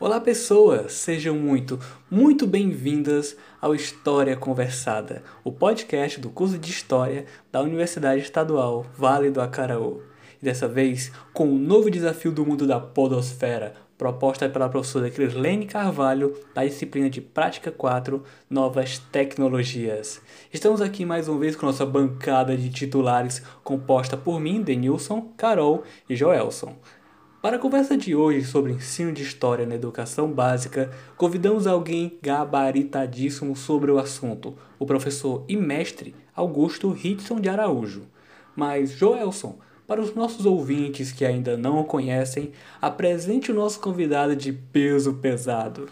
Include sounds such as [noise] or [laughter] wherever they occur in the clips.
Olá, pessoas! Sejam muito, muito bem-vindas ao História Conversada, o podcast do curso de História da Universidade Estadual Vale do Acaraú. E dessa vez, com um novo desafio do mundo da podosfera, proposta pela professora Crislene Carvalho, da disciplina de Prática 4, Novas Tecnologias. Estamos aqui mais uma vez com nossa bancada de titulares, composta por mim, Denilson, Carol e Joelson. Para a conversa de hoje sobre ensino de história na educação básica, convidamos alguém gabaritadíssimo sobre o assunto, o professor e mestre Augusto Hitson de Araújo. Mas, Joelson, para os nossos ouvintes que ainda não o conhecem, apresente o nosso convidado de peso pesado.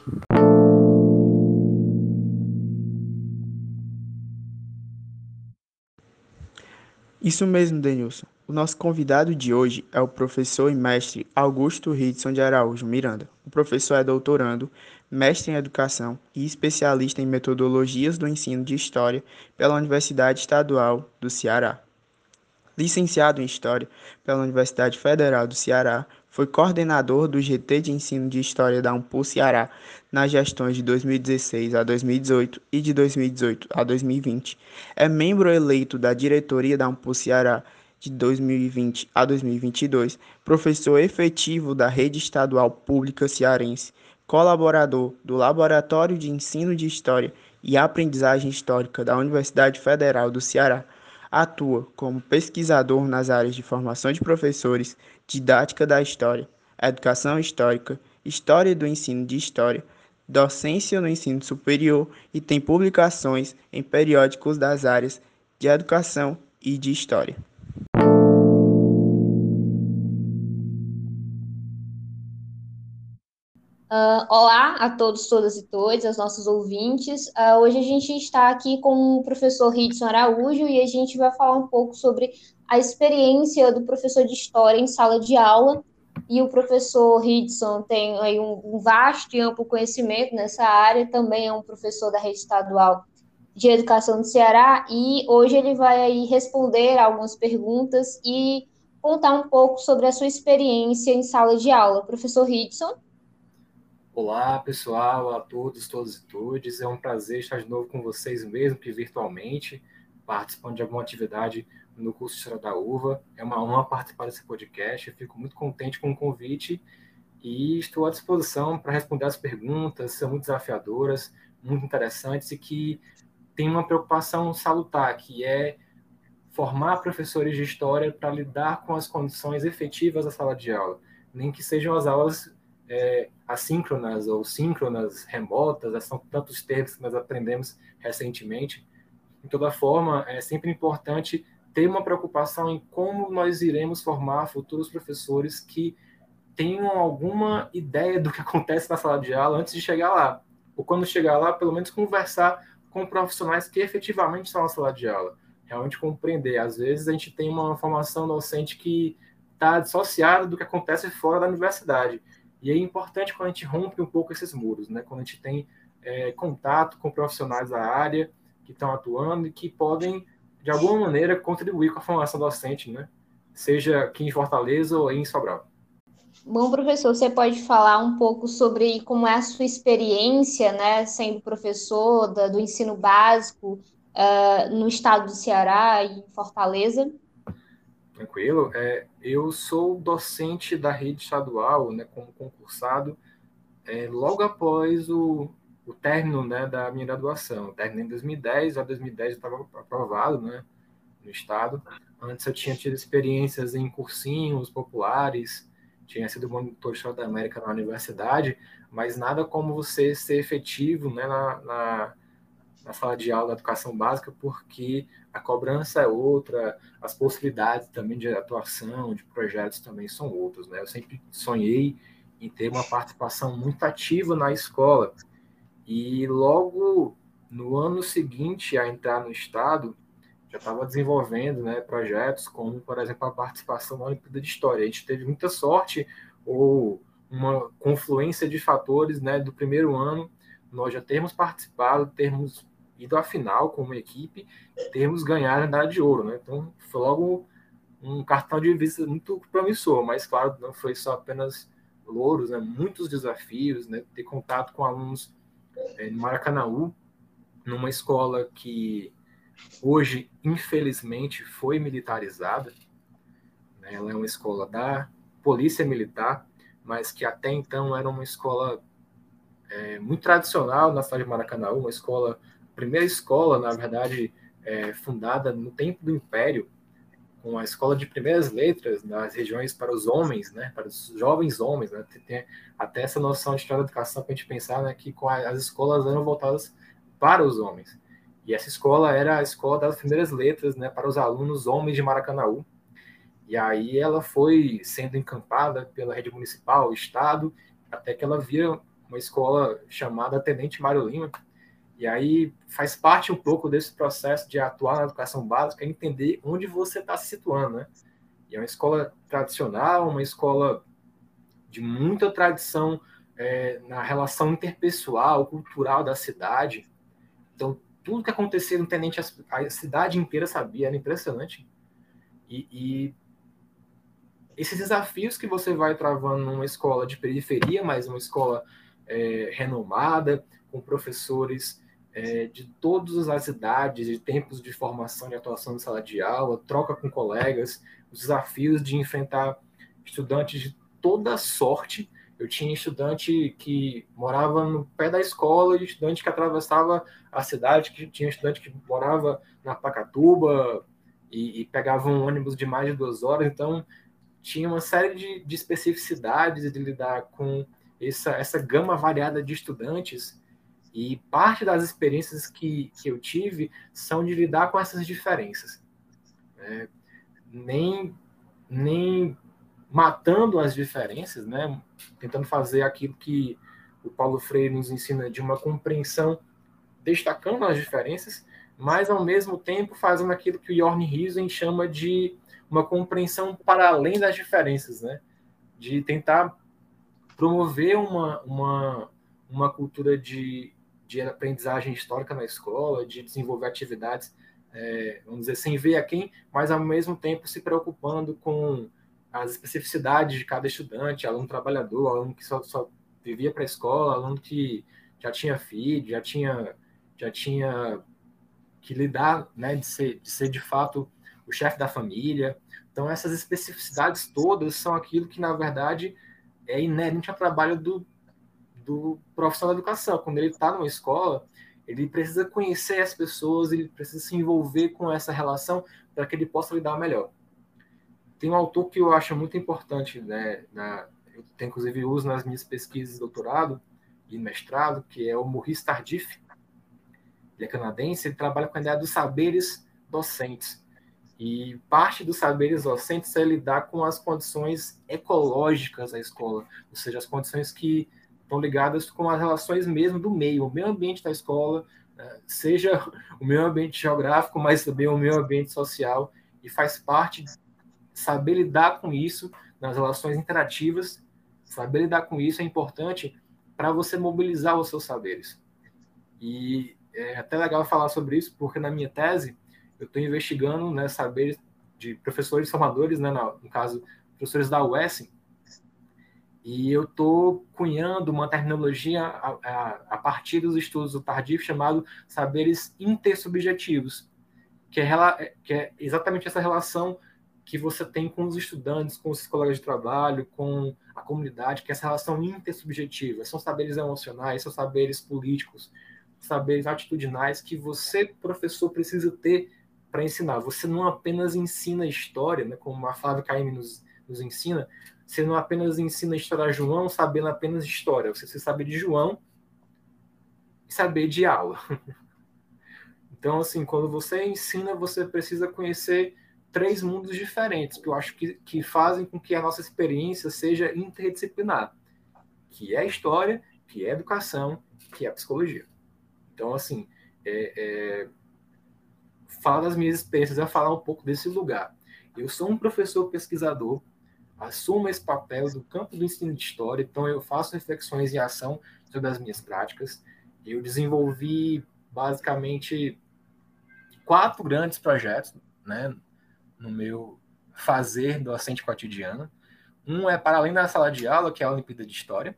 Isso mesmo, Denilson. O nosso convidado de hoje é o professor e mestre Augusto Ridson de Araújo Miranda. O professor é doutorando, mestre em educação e especialista em metodologias do ensino de história pela Universidade Estadual do Ceará. Licenciado em História pela Universidade Federal do Ceará, foi coordenador do GT de Ensino de História da Umpul Ceará nas gestões de 2016 a 2018 e de 2018 a 2020. É membro eleito da diretoria da Umpul Ceará de 2020 a 2022, professor efetivo da Rede Estadual Pública Cearense, colaborador do Laboratório de Ensino de História e Aprendizagem Histórica da Universidade Federal do Ceará. Atua como pesquisador nas áreas de formação de professores, didática da história, educação histórica, história do ensino de história, docência no ensino superior e tem publicações em periódicos das áreas de educação e de história. Uh, olá a todos, todas e todos, aos nossos ouvintes. Uh, hoje a gente está aqui com o professor Ridson Araújo e a gente vai falar um pouco sobre a experiência do professor de História em sala de aula. E o professor Ridson tem aí um, um vasto e amplo conhecimento nessa área, também é um professor da rede estadual de educação do Ceará e hoje ele vai aí responder algumas perguntas e contar um pouco sobre a sua experiência em sala de aula. Professor Ridson. Olá, pessoal, a todos, todas e todas. É um prazer estar de novo com vocês, mesmo que virtualmente, participando de alguma atividade no curso História da Uva. É uma honra participar desse podcast. Eu fico muito contente com o convite e estou à disposição para responder as perguntas, são muito desafiadoras, muito interessantes e que tem uma preocupação salutar, que é formar professores de história para lidar com as condições efetivas da sala de aula, nem que sejam as aulas é, assíncronas ou síncronas, remotas, são tantos termos que nós aprendemos recentemente. De toda forma, é sempre importante ter uma preocupação em como nós iremos formar futuros professores que tenham alguma ideia do que acontece na sala de aula antes de chegar lá. Ou quando chegar lá, pelo menos conversar com profissionais que efetivamente estão na sala de aula. Realmente compreender. Às vezes a gente tem uma formação docente que está dissociada do que acontece fora da universidade. E é importante quando a gente rompe um pouco esses muros, né? quando a gente tem é, contato com profissionais da área que estão atuando e que podem, de alguma maneira, contribuir com a formação docente, né? seja aqui em Fortaleza ou em Sobral. Bom, professor, você pode falar um pouco sobre como é a sua experiência, né, sendo professor da, do ensino básico uh, no estado do Ceará e em Fortaleza? Tranquilo. É, eu sou docente da rede estadual, né, como concursado, é, logo após o, o término né, da minha graduação. terminei em 2010, a 2010 eu estava aprovado né, no estado. Antes eu tinha tido experiências em cursinhos populares, tinha sido monitor da América na universidade, mas nada como você ser efetivo né, na, na na sala de aula da educação básica, porque a cobrança é outra, as possibilidades também de atuação, de projetos também são outras. Né? Eu sempre sonhei em ter uma participação muito ativa na escola. E logo no ano seguinte a entrar no Estado, já estava desenvolvendo né, projetos como, por exemplo, a participação na Olimpíada de História. A gente teve muita sorte ou uma confluência de fatores né, do primeiro ano, nós já termos participado, termos ido à final como equipe termos ganhado a medalha de ouro, né? Então foi logo um cartão de vista muito promissor, mas claro, não foi só apenas louros, né, muitos desafios, né, ter contato com alunos é, no Maracanaú, numa escola que hoje, infelizmente, foi militarizada. Né, ela é uma escola da Polícia Militar, mas que até então era uma escola é, muito tradicional na cidade de Maracanaú, uma escola, primeira escola, na verdade, é, fundada no tempo do Império, com a escola de primeiras letras nas regiões para os homens, né, para os jovens homens, né, tem até essa noção de história da educação para a gente pensar né, que as escolas eram voltadas para os homens. E essa escola era a escola das primeiras letras né, para os alunos homens de Maracanaú. E aí ela foi sendo encampada pela rede municipal, estado, até que ela vira uma escola chamada Tenente Mário Lima, e aí faz parte um pouco desse processo de atuar na educação básica, entender onde você está se situando, né? E é uma escola tradicional, uma escola de muita tradição é, na relação interpessoal, cultural da cidade. Então, tudo que acontecia no Tenente, a cidade inteira sabia, era impressionante. E, e esses desafios que você vai travando numa escola de periferia, mas uma escola é, renomada, com professores é, de todas as idades, de tempos de formação, de atuação em sala de aula, troca com colegas, os desafios de enfrentar estudantes de toda sorte. Eu tinha estudante que morava no pé da escola, estudante que atravessava a cidade, que tinha estudante que morava na Pacatuba e, e pegava um ônibus de mais de duas horas. Então, tinha uma série de, de especificidades de lidar com essa, essa gama variada de estudantes e parte das experiências que, que eu tive são de lidar com essas diferenças. Né? Nem, nem matando as diferenças, né? tentando fazer aquilo que o Paulo Freire nos ensina de uma compreensão destacando as diferenças, mas ao mesmo tempo fazendo aquilo que o Jorn Riesen chama de uma compreensão para além das diferenças, né? de tentar promover uma, uma, uma cultura de, de aprendizagem histórica na escola, de desenvolver atividades, é, vamos dizer, sem ver a quem, mas ao mesmo tempo se preocupando com as especificidades de cada estudante, aluno trabalhador, aluno que só, só vivia para a escola, aluno que já tinha filho, já tinha, já tinha que lidar, né, de ser, de ser de fato o chefe da família. Então, essas especificidades todas são aquilo que, na verdade, é inerente ao trabalho do, do profissional da educação. Quando ele está numa escola, ele precisa conhecer as pessoas, ele precisa se envolver com essa relação para que ele possa lidar melhor. Tem um autor que eu acho muito importante, né, na, eu tenho inclusive uso nas minhas pesquisas de doutorado e mestrado, que é o Maurice Tardif. Ele é canadense, ele trabalha com a ideia dos saberes docentes. E parte dos saberes docentes é lidar com as condições ecológicas da escola, ou seja, as condições que estão ligadas com as relações mesmo do meio, o meio ambiente da escola, né, seja o meio ambiente geográfico, mas também o meio ambiente social, e faz parte saber lidar com isso nas relações interativas. Saber lidar com isso é importante para você mobilizar os seus saberes. E é até legal falar sobre isso, porque na minha tese eu estou investigando né, saberes de professores formadores, né, no caso, professores da UES, e eu estou cunhando uma terminologia a, a, a, partir dos estudos do Tardif chamado saberes intersubjetivos, que é, que é exatamente essa relação que você tem com os estudantes, com os colegas de trabalho, com a comunidade, que é essa relação intersubjetiva. São saberes emocionais, são saberes políticos, saberes atitudinais que você, professor, precisa ter para ensinar. Você não apenas ensina história, né, como a Flávia Caime nos, nos ensina, você não apenas ensina a história de João sabendo apenas história, você precisa saber de João e saber de aula. [laughs] Então, assim, quando você ensina, você precisa conhecer três mundos diferentes, que eu acho que, que fazem com que a nossa experiência seja interdisciplinar, que é a história, que é a educação, que é a psicologia. Então, assim, é, é, falar das minhas experiências é falar um pouco desse lugar. Eu sou um professor pesquisador assumo esse papel do campo do ensino de história, então eu faço reflexões e ação sobre as minhas práticas. Eu desenvolvi basicamente quatro grandes projetos, né, no meu fazer docente cotidiano. Um é para além da sala de aula, que é a Olimpíada de História.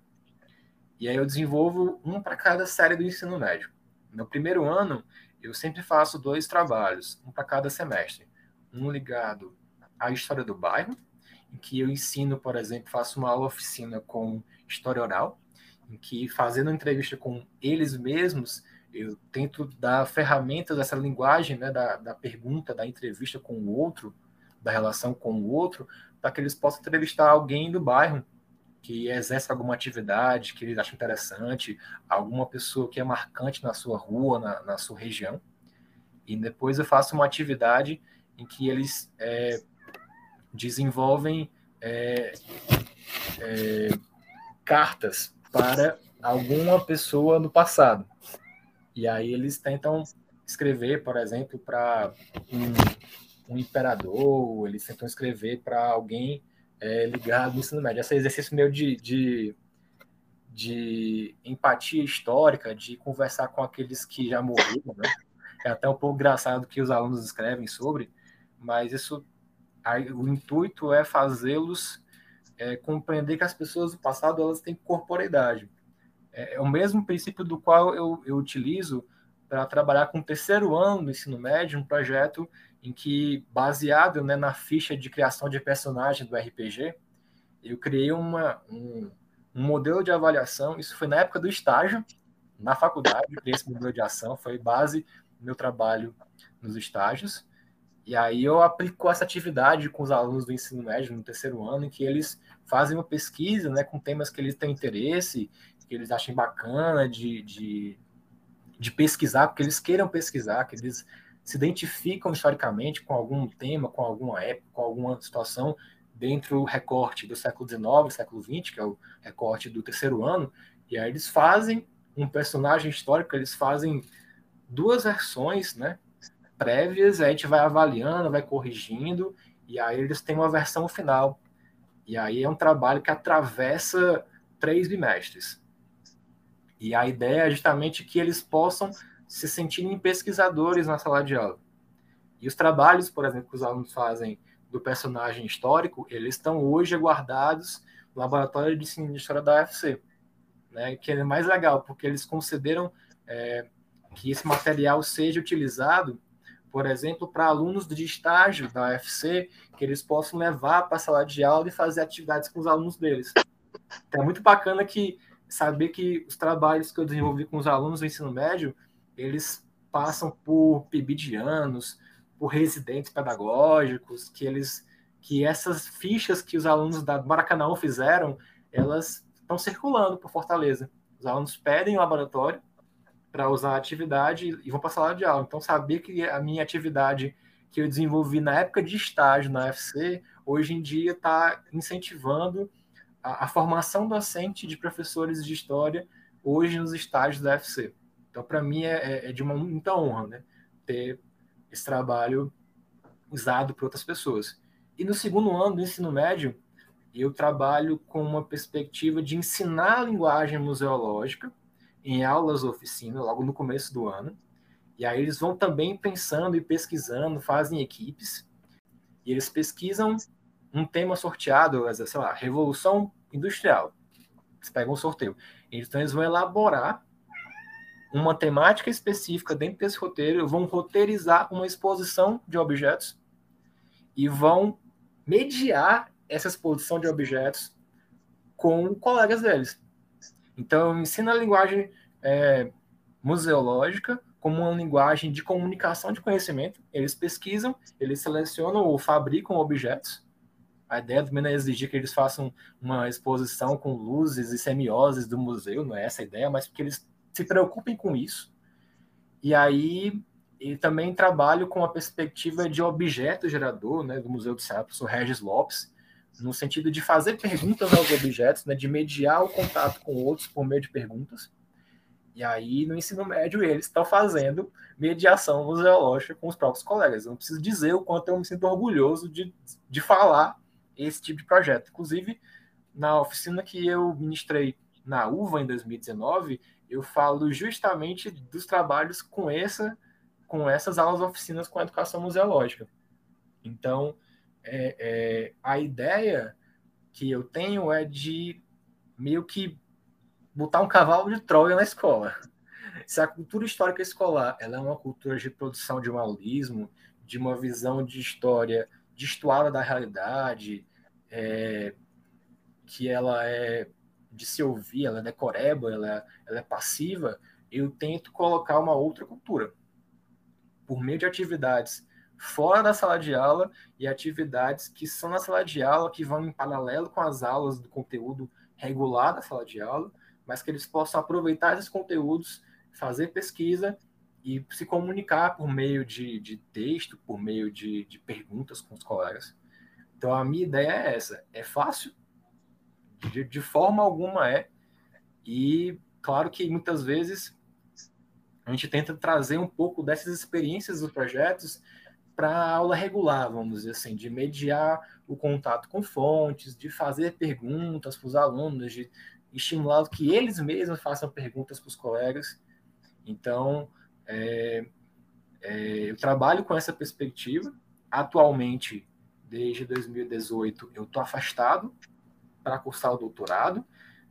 E aí eu desenvolvo um para cada série do ensino médio. No primeiro ano, eu sempre faço dois trabalhos, um para cada semestre. Um ligado à história do bairro, em que eu ensino, por exemplo, faço uma aula oficina com história oral, em que fazendo entrevista com eles mesmos, eu tento dar ferramentas dessa linguagem, né, da, da pergunta, da entrevista com o outro, da relação com o outro, para que eles possam entrevistar alguém do bairro que exerce alguma atividade que eles acham interessante, alguma pessoa que é marcante na sua rua, na, na sua região. E depois eu faço uma atividade em que eles é, desenvolvem é, é, cartas para alguma pessoa no passado. E aí eles tentam escrever, por exemplo, para um, um, imperador, eles tentam escrever para alguém é, ligado no ensino médio. Esse exercício meu de, de, de, empatia histórica, de conversar com aqueles que já morreram, né? é até um pouco engraçado que os alunos escrevem sobre, mas isso, o intuito é fazê-los é, compreender que as pessoas do passado elas têm corporeidade. É, é o mesmo princípio do qual eu, eu utilizo para trabalhar com o terceiro ano do ensino médio, um projeto em que, baseado né, na ficha de criação de personagem do RPG, eu criei uma, um, um modelo de avaliação. Isso foi na época do estágio, na faculdade, criei esse modelo de ação, foi base do meu trabalho nos estágios. E aí eu aplico essa atividade com os alunos do ensino médio no terceiro ano, em que eles fazem uma pesquisa né, com temas que eles têm interesse, que eles achem bacana de, de, de pesquisar, porque eles queiram pesquisar, que eles se identificam historicamente com algum tema, com alguma época, com alguma situação dentro do recorte do século XIX, século XX, que é o recorte do terceiro ano, e aí eles fazem um personagem histórico, eles fazem duas versões, né, prévias, a gente vai avaliando, vai corrigindo, e aí eles têm uma versão final. E aí é um trabalho que atravessa três bimestres. E a ideia é justamente que eles possam se sentirem pesquisadores na sala de aula. E os trabalhos, por exemplo, que os alunos fazem do personagem histórico, eles estão hoje guardados no laboratório de ensino de história da UFC, né? Que é mais legal porque eles concederam é, que esse material seja utilizado por exemplo, para alunos de estágio da UFC, que eles possam levar para a sala de aula e fazer atividades com os alunos deles. Então, é muito bacana que saber que os trabalhos que eu desenvolvi com os alunos do ensino médio, eles passam por pibidianos, por residentes pedagógicos, que eles que essas fichas que os alunos da Maracanã fizeram, elas estão circulando por Fortaleza. Os alunos pedem o laboratório para usar a atividade e vão para a de aula. Então, saber que a minha atividade que eu desenvolvi na época de estágio na UFC, hoje em dia está incentivando a, a, formação docente de professores de história hoje nos estágios da UFC. Então, para mim, é, é, é, de uma muita honra né, ter esse trabalho usado por outras pessoas. E no segundo ano do ensino médio, eu trabalho com uma perspectiva de ensinar a linguagem museológica em aulas oficina logo no começo do ano. E aí eles vão também pensando e pesquisando, fazem equipes, e eles pesquisam um tema sorteado, sei lá, Revolução Industrial. Eles pegam um sorteio. Então eles vão elaborar uma temática específica dentro desse roteiro, vão roteirizar uma exposição de objetos e vão mediar essa exposição de objetos com colegas deles. Então, ensina a linguagem é, museológica como uma linguagem de comunicação de conhecimento. Eles pesquisam, eles selecionam ou fabricam objetos. A ideia também não é exigir que eles façam uma exposição com luzes e semioses do museu, não é essa a ideia, mas porque eles se preocupem com isso. E aí, e também trabalho com a perspectiva de objeto gerador, né, do Museu do Ceará, professor Regis Lopes, no sentido de fazer perguntas aos objetos, né, de mediar o contato com outros por meio de perguntas. E aí, no ensino médio, eles estão fazendo mediação museológica com os próprios colegas. Eu não preciso dizer o quanto eu me sinto orgulhoso de, de falar esse tipo de projeto. Inclusive, na oficina que eu ministrei na UVA em 2019, eu falo justamente dos trabalhos com essa com essas aulas oficinas com a educação museológica. Então, é, é, a ideia que eu tenho é de meio que botar um cavalo de Troia na escola. Se a cultura histórica escolar ela é uma cultura de produção de maoísmo, de uma visão de história destoada da realidade, é, que ela é de se ouvir, ela é decoreba, ela, ela é passiva, eu tento colocar uma outra cultura por meio de atividades fora da sala de aula e atividades que são na sala de aula, que vão em paralelo com as aulas do conteúdo regular da sala de aula, mas que eles possam aproveitar esses conteúdos, fazer pesquisa e se comunicar por meio de, de texto, por meio de, de perguntas com os colegas. Então, a minha ideia é essa: é fácil, de, de forma alguma é, e claro que muitas vezes a gente tenta trazer um pouco dessas experiências dos projetos para a aula regular, vamos dizer assim, de mediar o contato com fontes, de fazer perguntas para os alunos, de estimular que eles mesmos façam perguntas para os colegas. Então, é, é, eu trabalho com essa perspectiva. Atualmente, desde 2018, eu estou afastado para cursar o doutorado.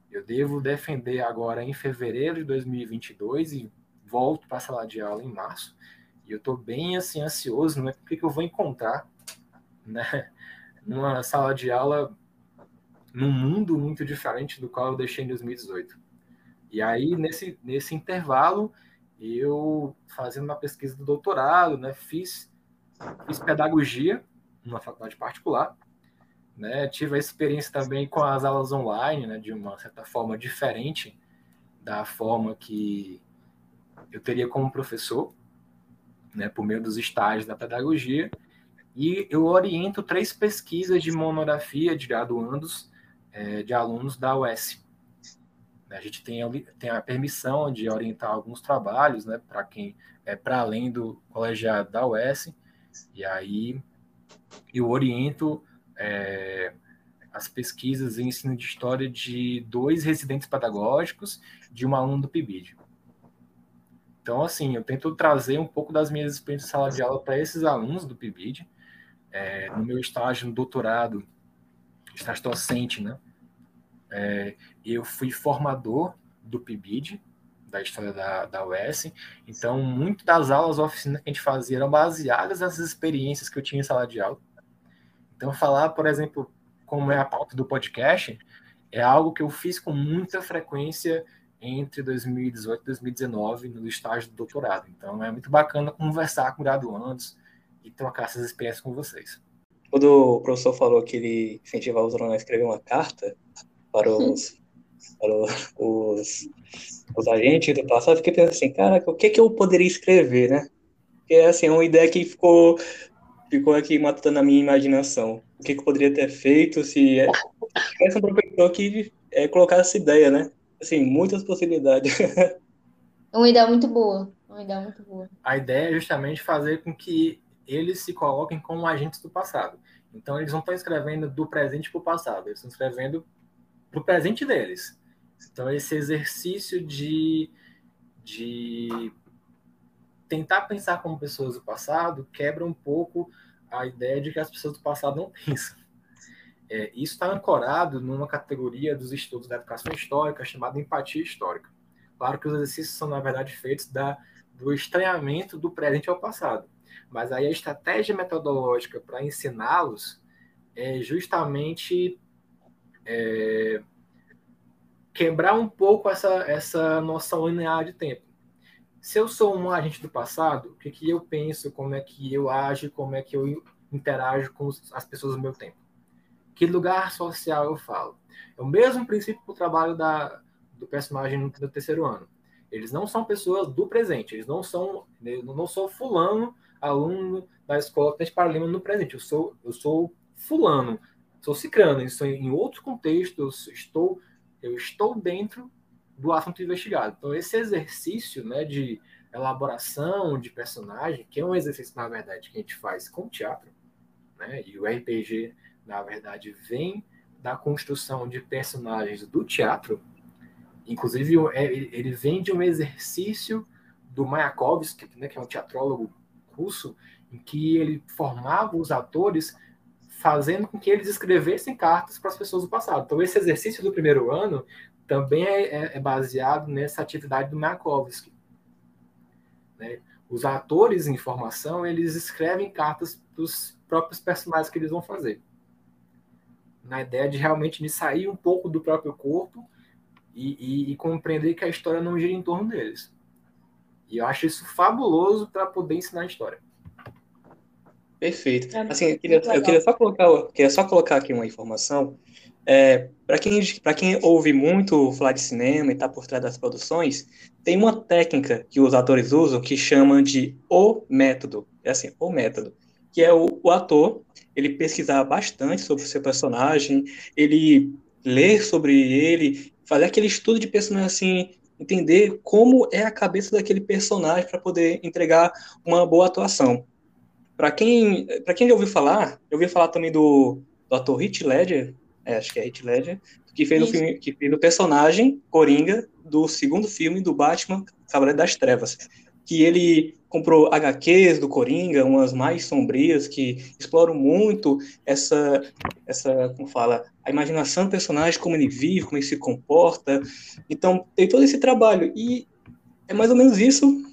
Eu devo defender agora em fevereiro de 2022 e volto para a sala de aula em março. E eu estou bem assim ansioso, não é porque que eu vou encontrar, né, numa sala de aula num mundo muito diferente do qual eu deixei em 2018. E aí nesse nesse intervalo eu fazendo uma pesquisa do doutorado, né, fiz fiz pedagogia numa faculdade particular, né, tive a experiência também com as aulas online, né, de uma certa forma diferente da forma que eu teria como professor, né, por meio dos estágios da pedagogia, e eu oriento três pesquisas de monografia de graduandos, é, de alunos da UES. A gente tem, tem a permissão de orientar alguns trabalhos, né, para quem é para além do colegiado da UES, e aí eu oriento é, as pesquisas em ensino de história de dois residentes pedagógicos de um aluno do PIBID. Então, assim, eu tento trazer um pouco das minhas experiências de sala de aula para esses alunos do PIBID. É, no meu estágio no doutorado, estágio docente, né? É, eu fui formador do PIBID, da história da, da UES. Então, muito das aulas oficinas que a gente fazia eram baseadas nessas experiências que eu tinha em sala de aula. Então, falar, por exemplo, como é a pauta do podcast, é algo que eu fiz com muita frequência entre 2018 e 2019 no estágio do doutorado. Então é muito bacana conversar com graduandos e trocar essas experiências com vocês. Quando o professor falou que ele incentivava os alunos a escrever uma carta para [laughs] os, para os, os agentes do passado, eu fiquei pensando assim, cara, o que, que eu poderia escrever, né? Porque assim, é uma ideia que ficou, ficou aqui matando na minha imaginação. O que, que eu poderia ter feito se é, tivesse um professor que é, colocasse essa ideia, né? Assim, muitas possibilidades. [laughs] Uma ideia muito boa. Uma ideia muito boa. A ideia é justamente fazer com que eles se coloquem como agentes do passado. Então, eles não estão escrevendo do presente para o passado, eles estão escrevendo para o presente deles. Então, esse exercício de, de tentar pensar como pessoas do passado quebra um pouco a ideia de que as pessoas do passado não [laughs] pensam. É, isso está ancorado numa categoria dos estudos da educação histórica chamada empatia histórica. Claro que os exercícios são, na verdade, feitos da, do estranhamento do presente ao passado. Mas aí a estratégia metodológica para ensiná-los é justamente é, quebrar um pouco essa, essa noção linear de tempo. Se eu sou um agente do passado, o que, que eu penso, como é que eu ajo, como é que eu interajo com as pessoas do meu tempo? Que lugar social eu falo. É o mesmo princípio para o trabalho da, do personagem do terceiro ano. Eles não são pessoas do presente, eles não são, eu não sou fulano, aluno da escola Tenente Paralima no presente, eu sou, eu sou fulano, sou cicrano, estou em outro contexto, eu estou, eu estou dentro do assunto investigado. Então, esse exercício né, de elaboração de personagem, que é um exercício, na verdade, que a gente faz com teatro, né, e o RPG na verdade, vem da construção de personagens do teatro. Inclusive, é, ele vem de um exercício do Mayakovsky, né, que é um teatrólogo russo, em que ele formava os atores fazendo com que eles escrevessem cartas para as pessoas do passado. Então, esse exercício do primeiro ano também é, é, é baseado nessa atividade do Mayakovsky. Né? Os atores em formação, eles escrevem cartas para os próprios personagens que eles vão fazer. Na ideia de realmente de sair um pouco do próprio corpo e, e, e compreender que a história não gira em torno deles. E eu acho isso fabuloso para poder ensinar a história. Perfeito. É assim, eu queria, eu queria, só, colocar, queria só colocar aqui uma informação. É, para quem, quem ouve muito falar de cinema e está por trás das produções, tem uma técnica que os atores usam que chamam de o método. É assim, o método. Que é o, o ator, ele pesquisar bastante sobre o seu personagem, ele ler sobre ele, fazer aquele estudo de personagem assim, entender como é a cabeça daquele personagem para poder entregar uma boa atuação. Para quem, para quem já ouviu falar, eu ouvi falar também do, do ator Heath Ledger, é, acho que é Heath Ledger, que fez, o filme, que fez o personagem Coringa do segundo filme do Batman Cavaleiro das Trevas, que ele comprou HQs do Coringa, umas mais sombrias, que exploram muito essa, essa como fala, a imaginação do personagem, como ele vive, como ele se comporta. Então, tem todo esse trabalho. E é mais ou menos isso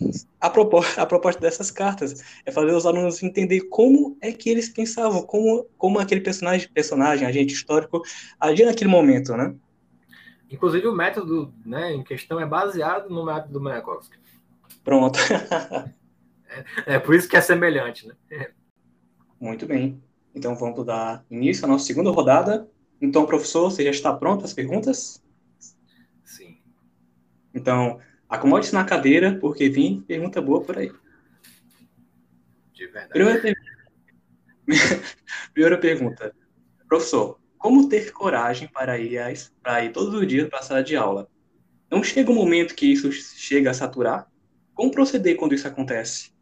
a proposta, [laughs] a proposta dessas cartas. É fazer os alunos entender como é que eles pensavam, como, como aquele personagem, personagem, agente histórico, agia naquele momento, né? Inclusive, o método né, em questão é baseado no método do Mayakovsky. Pronto. [laughs] é, é, por isso que é semelhante, né? Muito bem. Então, vamos dar início à nossa segunda rodada. Então, professor, você já está pronto as perguntas? Sim. Então, Acomode-se na cadeira, porque vem pergunta boa por aí. De verdade. Primeira, per... [laughs] Primeira pergunta. Professor, como ter coragem para ir, para ir todos os dias para a sala de aula? Não chega um momento que isso chega a saturar? Como proceder quando isso acontece?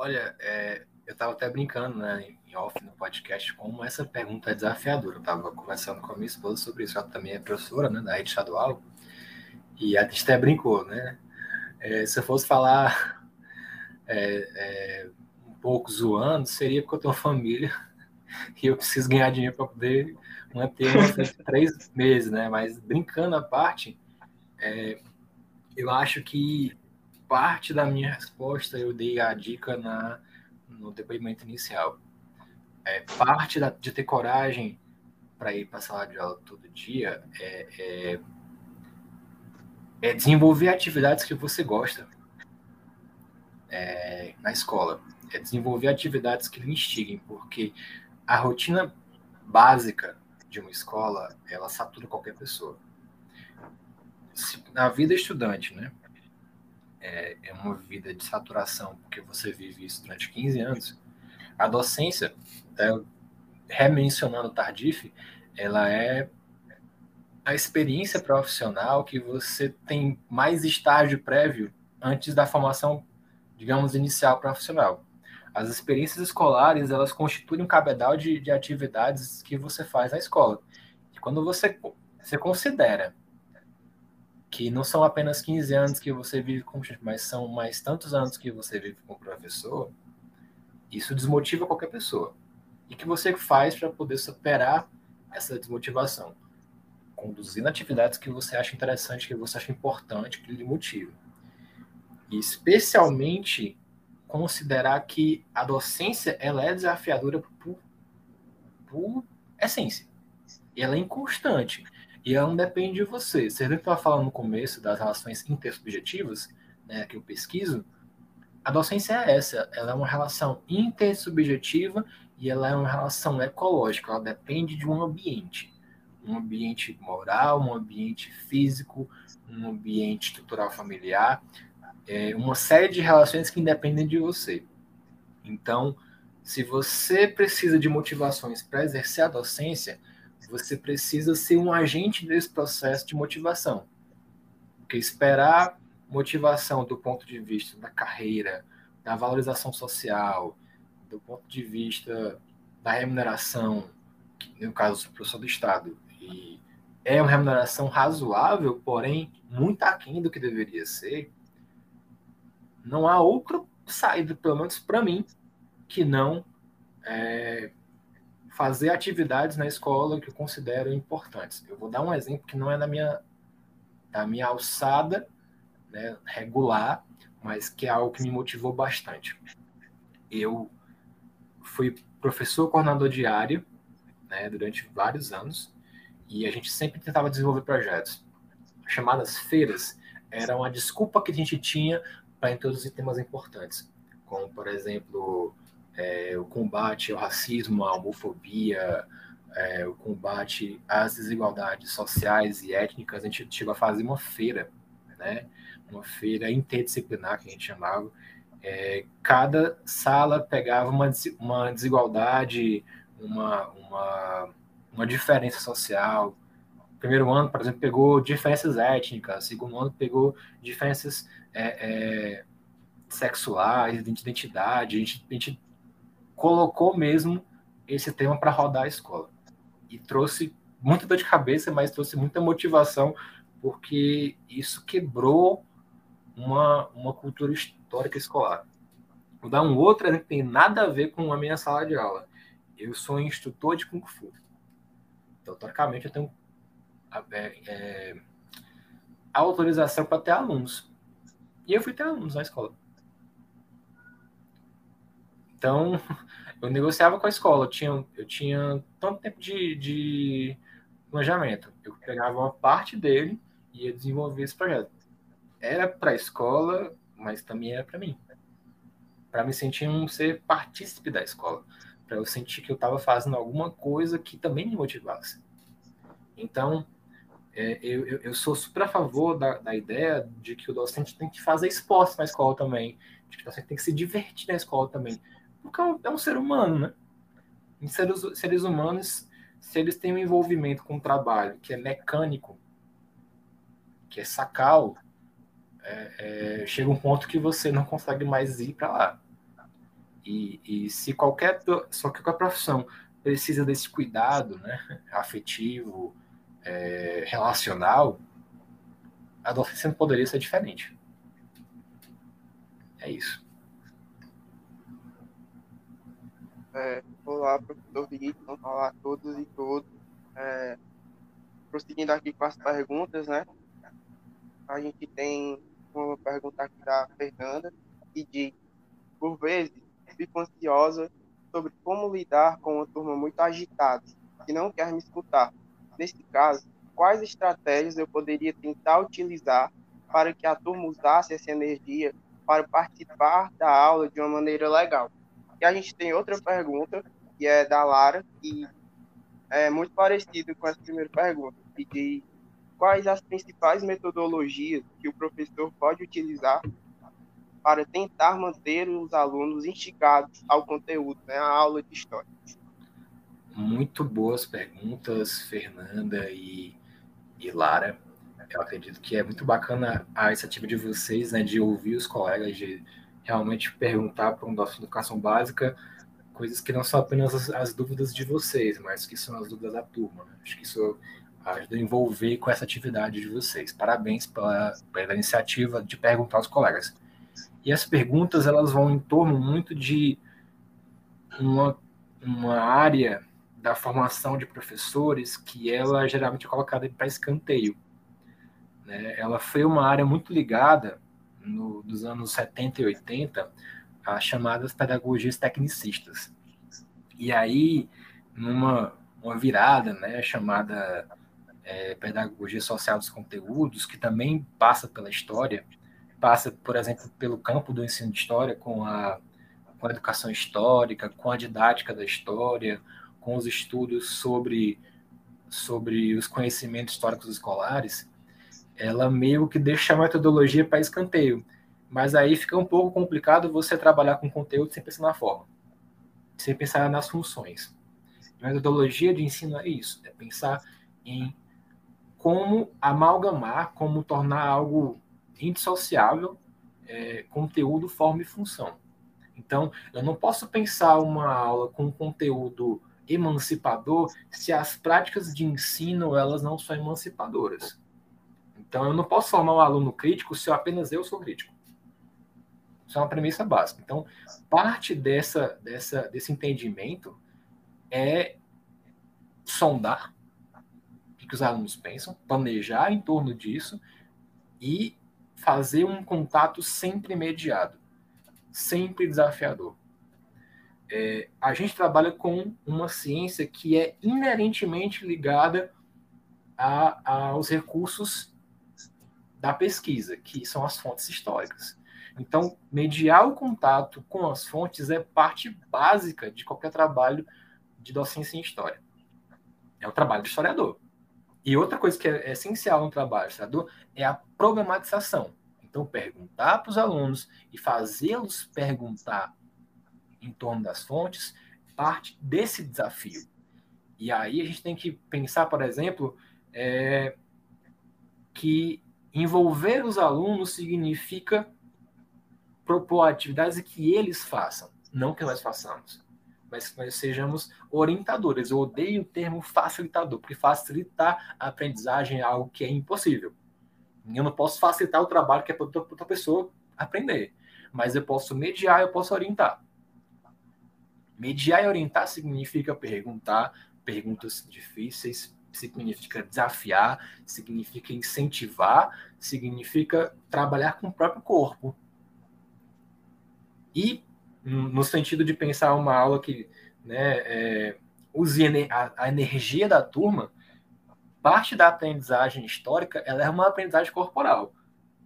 Olha, é, eu estava até brincando né, em off no podcast como essa pergunta é desafiadora. Eu estava conversando com a minha esposa sobre isso. Ela também é professora né, da rede estadual. E a gente até brincou, né? É, se eu fosse falar é, é, um pouco zoando, seria porque eu tenho família [laughs] e eu preciso ganhar dinheiro para poder manter três meses, né? Mas brincando à parte, é, eu acho que parte da minha resposta eu dei a dica na, no depoimento inicial. É, parte da, de ter coragem para ir para a sala de aula todo dia é, é é desenvolver atividades que você gosta é, na escola. É desenvolver atividades que lhe instiguem, porque a rotina básica de uma escola, ela satura qualquer pessoa. Na vida estudante, né? É, é uma vida de saturação, porque você vive isso durante 15 anos. A docência, é, remencionando Tardif, ela é a experiência profissional que você tem mais estágio prévio antes da formação, digamos, inicial profissional. As experiências escolares, elas constituem um cabedal de, de atividades que você faz na escola. E quando você, você considera que não são apenas 15 anos que você vive com mas são mais tantos anos que você vive com o professor, isso desmotiva qualquer pessoa. E que você faz para poder superar essa desmotivação? conduzindo atividades que você acha interessante, que você acha importante, que lhe motiva. E especialmente considerar que a docência ela é desafiadora por, por essência. E ela é inconstante. E ela não depende de você. Você estava falando no começo das relações intersubjetivas, né, que eu pesquiso. A docência é essa. Ela é uma relação intersubjetiva e ela é uma relação ecológica. Ela depende de um ambiente um ambiente moral, um ambiente físico, um ambiente estrutural familiar, é, uma série de relações que independem de você. Então, se você precisa de motivações para exercer a docência, você precisa ser um agente desse processo de motivação. Porque esperar motivação do ponto de vista da carreira, da valorização social, do ponto de vista da remuneração, no caso do professor do Estado, e é uma remuneração razoável, porém muito aquém do que deveria ser, não há outra saída, pelo menos para mim, que não é, fazer atividades na escola que eu considero importantes. Eu vou dar um exemplo que não é da minha, da minha alçada né, regular, mas que é algo que me motivou bastante. Eu fui professor coordenador diário né, durante vários anos e a gente sempre tentava desenvolver projetos. As chamadas feiras eram a desculpa que a gente tinha para introduzir temas importantes, como, por exemplo, é, o combate ao racismo, à homofobia, é, o combate às desigualdades sociais e étnicas. A gente chegou a fazer uma feira, né? uma feira interdisciplinar, que a gente chamava. É, cada sala pegava uma, uma desigualdade, uma, uma, uma diferença social. Primeiro ano, por exemplo, pegou diferenças étnicas. Segundo ano, pegou diferenças é, é, sexuais, de identidade. A gente, a gente colocou mesmo esse tema para rodar a escola. E trouxe muita dor de cabeça, mas trouxe muita motivação, porque isso quebrou uma, uma cultura histórica escolar. Vou dar um outro exemplo que tem nada a ver com a minha sala de aula. Eu sou instrutor de Kung Fu. Então, teoricamente, eu tenho é, é, autorização para ter alunos. E eu fui ter alunos na escola. Então, [laughs] eu negociava com a escola. Eu tinha, eu tinha tanto tempo de, de planejamento. Eu pegava uma parte dele e ia desenvolver esse projeto. Era para a escola, mas também era para mim. Para me sentir um ser partícipe da escola. Para eu sentir que eu estava fazendo alguma coisa que também me motivasse. Então, é, eu, eu, sou super a favor da, da ideia de que o docente tem que fazer esporte na escola também. De que o docente tem que se divertir na escola também. Porque é um, é um ser humano, né? Em seres, seres humanos, se eles têm um envolvimento com o trabalho que é mecânico, que é sacal, é, é, chega um ponto que você não consegue mais ir para lá. E, e, se qualquer, só que qualquer profissão precisa desse cuidado né, afetivo, é, relacional, a docência poderia ser diferente. É isso. É, olá, professor Vitor, olá a todos e todas. É, prosseguindo aqui com as perguntas, né? A gente tem uma pergunta aqui da Fernanda, que diz, por vezes, fico ansiosa sobre como lidar com uma turma muito agitada, que não quer me escutar. Nesse caso, quais estratégias eu poderia tentar utilizar para que a turma usasse essa energia para participar da aula de uma maneira legal? E a gente tem outra pergunta, que é da Lara, que é muito parecido com essa primeira pergunta, que quais as principais metodologias que o professor pode utilizar para tentar manter os alunos instigados ao conteúdo, né, à aula de história. Muito boas perguntas, Fernanda e, e Lara. Eu acredito que é muito bacana a iniciativa de vocês, né, de ouvir os colegas, de realmente perguntar para um de educação básica coisas que não são apenas as, as, dúvidas de vocês, mas que são as dúvidas da turma. Né? Acho que isso ajuda a envolver com essa atividade de vocês. Parabéns pela, pela iniciativa de perguntar aos colegas. E as perguntas elas vão em torno muito de uma, uma área da formação de professores que ela geralmente é colocada para escanteio. Né? Ela foi uma área muito ligada no, dos anos 70 e 80, as chamadas pedagogias tecnicistas. E aí, numa uma virada né, chamada é, pedagogia social dos conteúdos, que também passa pela história, passa, por exemplo, pelo campo do ensino de história, com a, com a educação histórica, com a didática da história, com os estudos sobre, sobre os conhecimentos históricos escolares, ela meio que deixa a metodologia para escanteio. Mas aí fica um pouco complicado você trabalhar com conteúdo sem pensar na forma, sem pensar nas funções. A metodologia de ensino é isso, é pensar em como amalgamar, como tornar algo indissociável é, conteúdo, forma e função. Então, eu não posso pensar uma aula com conteúdo emancipador se as práticas de ensino elas não são emancipadoras. Então, eu não posso formar um aluno crítico se eu, apenas eu sou crítico. Isso é uma premissa básica. Então, parte dessa, dessa, desse entendimento é sondar o que os alunos pensam, planejar em torno disso e fazer um contato sempre mediado, sempre desafiador. É, a gente trabalha com uma ciência que é inerentemente ligada a, aos recursos da pesquisa, que são as fontes históricas. Então, mediar o contato com as fontes é parte básica de qualquer trabalho de docência em história. É o trabalho do historiador. E outra coisa que é essencial no trabalho do historiador é a problematização. Então, perguntar para os alunos e fazê-los perguntar em torno das fontes parte desse desafio. E aí a gente tem que pensar, por exemplo, é, que envolver os alunos significa propor atividades que eles façam, não que nós façamos, mas que nós sejamos orientadores. Eu odeio o termo facilitador, porque facilitar a aprendizagem é algo que é impossível. Eu não posso facilitar o trabalho que é para outra pessoa aprender, mas eu posso mediar, eu posso orientar. Mediar e orientar significa perguntar perguntas difíceis, significa desafiar, significa incentivar, significa trabalhar com o próprio corpo. E no sentido de pensar uma aula que né, é, use a, energia da turma, parte da aprendizagem histórica ela é uma aprendizagem corporal.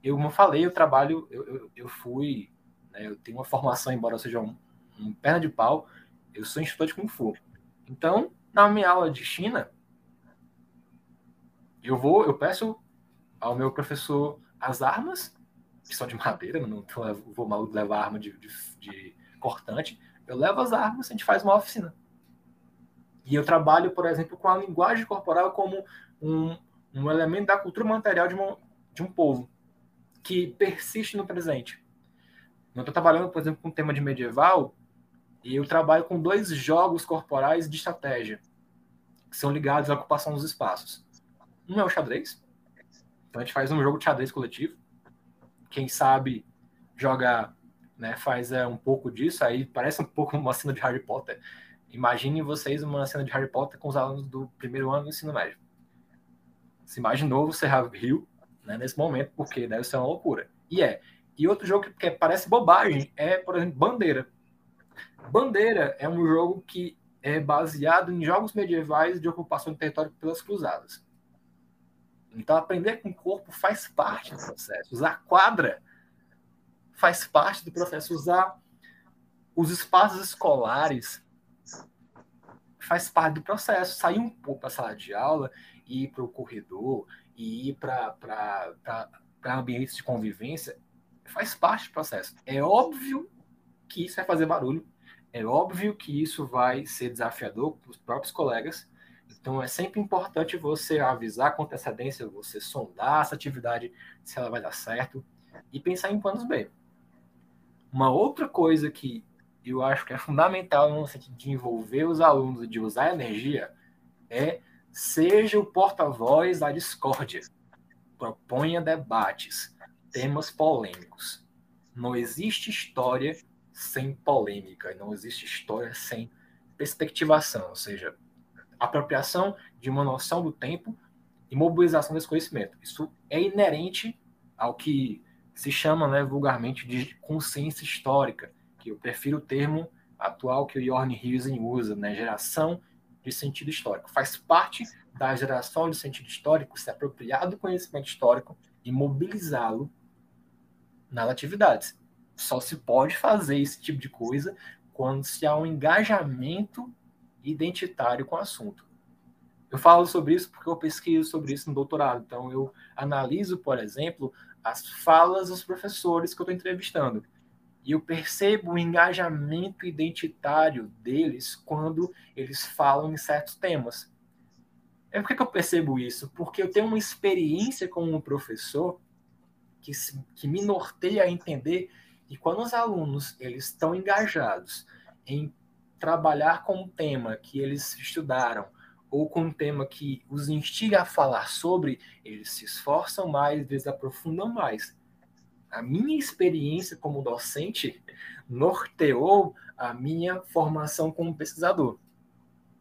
Eu, como falei, eu trabalho, eu, eu, eu fui, né, eu tenho uma formação, embora eu seja um, um perna de pau, eu sou instrutor de Kung Fu. Então, na minha aula de China, eu vou, eu peço ao meu professor as armas, que são de madeira, não vou mal levar arma de, de, de cortante, eu levo as armas, a gente faz uma oficina. E eu trabalho, por exemplo, com a linguagem corporal como um, um elemento da cultura material de, uma, de um povo que persiste no presente. Eu estou trabalhando, por exemplo, com um tema de medieval e eu trabalho com dois jogos corporais de estratégia que são ligados à ocupação dos espaços. Um é o xadrez. Então a gente faz um jogo de xadrez coletivo. Quem sabe joga, né, faz é, um pouco disso, aí parece um pouco uma cena de Harry Potter. Imaginem vocês uma cena de Harry Potter com os alunos do primeiro ano do ensino médio. Se imaginou, você riu né, nesse momento, porque deve ser uma loucura. E é. E outro jogo que, que parece bobagem é, por exemplo, Bandeira. Bandeira é um jogo que é baseado em jogos medievais de ocupação de território pelas cruzadas. Então, aprender com o corpo faz parte do processo. Usar quadra faz parte do processo. Usar os espaços escolares faz parte do processo. Sair um pouco da sala de aula e ir para o corredor e ir para ambientes de convivência faz parte do processo. É óbvio que isso vai fazer barulho. É óbvio que isso vai ser desafiador para os próprios colegas, então é sempre importante você avisar com antecedência, você sondar essa atividade, se ela vai dar certo, e pensar em planos B. Uma outra coisa que eu acho que é fundamental no sentido de envolver os alunos e de usar energia é seja o porta-voz da discórdia. Proponha debates, temas polêmicos. Não existe história sem polêmica, não existe história sem perspectivação, ou seja, apropriação de uma noção do tempo e mobilização desse conhecimento. Isso é inerente ao que se chama né, vulgarmente de consciência histórica, que eu prefiro o termo atual que o Jorn Husen usa, né, geração de sentido histórico. Faz parte da geração de sentido histórico se apropriar do conhecimento histórico e mobilizá-lo nas atividades. Só se pode fazer esse tipo de coisa quando se há um engajamento identitário com o assunto. Eu falo sobre isso porque eu pesquiso sobre isso no doutorado. Então, eu analiso, por exemplo, as falas dos professores que eu estou entrevistando. E eu percebo o engajamento identitário deles quando eles falam em certos temas. É por que eu percebo isso? Porque eu tenho uma experiência como um professor que, que me norteia a entender que quando os alunos eles estão engajados em trabalhar com um tema que eles estudaram ou com um tema que os instiga a falar sobre, eles se esforçam mais, eles aprofundam mais. A minha experiência como docente norteou a minha formação como pesquisador.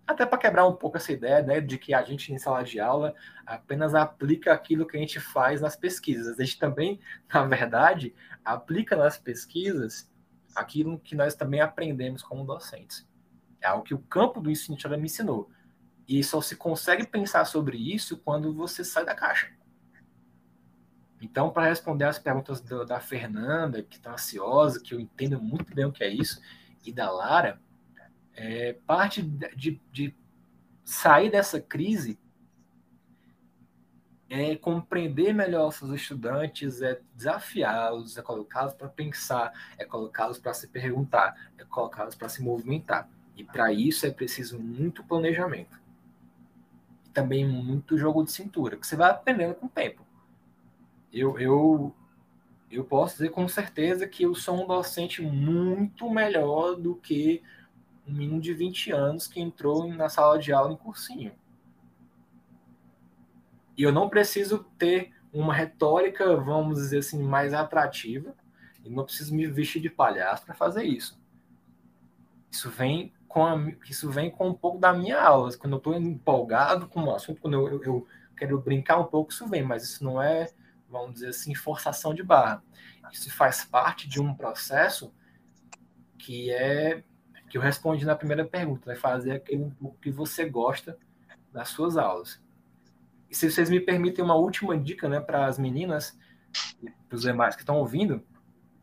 até para quebrar um pouco essa ideia né, de que a gente em sala de aula apenas aplica aquilo que a gente faz nas pesquisas. A gente também, na verdade, aplica nas pesquisas aquilo que nós também aprendemos como docentes. É algo que o campo do ensino de me ensinou. E só se consegue pensar sobre isso quando você sai da caixa. Então, para responder as perguntas do, da Fernanda, que está ansiosa, que eu entendo muito bem o que é isso, e da Lara, é, parte de, de sair dessa crise é compreender melhor os seus estudantes, é desafiá-los, é colocá-los para pensar, é colocá-los para se perguntar, é colocá-los para se movimentar. E para isso é preciso muito planejamento. E também muito jogo de cintura, que você vai aprendendo com o tempo. Eu, eu, eu posso dizer com certeza que eu sou um docente muito melhor do que um menino de 20 anos que entrou na sala de aula em cursinho. E eu não preciso ter uma retórica, vamos dizer assim, mais atrativa, e não preciso me vestir de palhaço para fazer isso. Isso vem com a, isso vem com um pouco da minha aula. Quando eu estou empolgado com o assunto, quando eu, eu, eu, quero brincar um pouco, isso vem, mas isso não é, vamos dizer assim, forçação de barra. Isso faz parte de um processo que é que eu respondi na primeira pergunta, vai né? fazer aquilo que você gosta das suas aulas. E se vocês me permitem uma última dica, né, para as meninas e para os demais que estão ouvindo,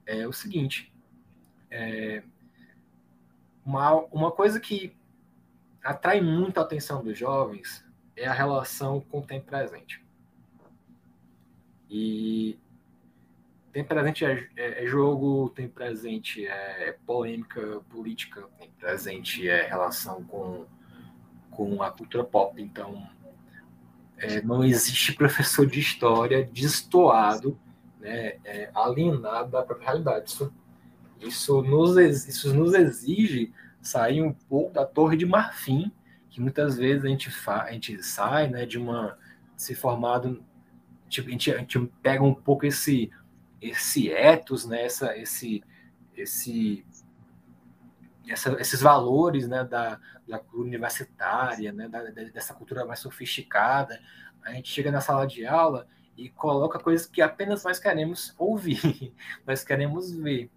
é o seguinte: é, uma, uma coisa que atrai muito a atenção dos jovens é a relação com o tempo presente. E tem presente é, é, é, jogo, tem presente é, polêmica política, tem presente é relação com, com a cultura pop. Então, é, não existe professor de história destoado, né, é, alienado da própria realidade. Isso, isso, nos, isso nos exige sair um pouco da torre de marfim, que muitas vezes a gente, fa, a gente sai né, de uma. se formado. Tipo, a, gente, a gente pega um pouco esse esse ethos, né, essa, esse, esse, essa, esses valores né, da, da universitária, né, da, dessa cultura mais sofisticada, a gente chega na sala de aula e coloca coisas que apenas nós queremos ouvir, [laughs] nós queremos ver.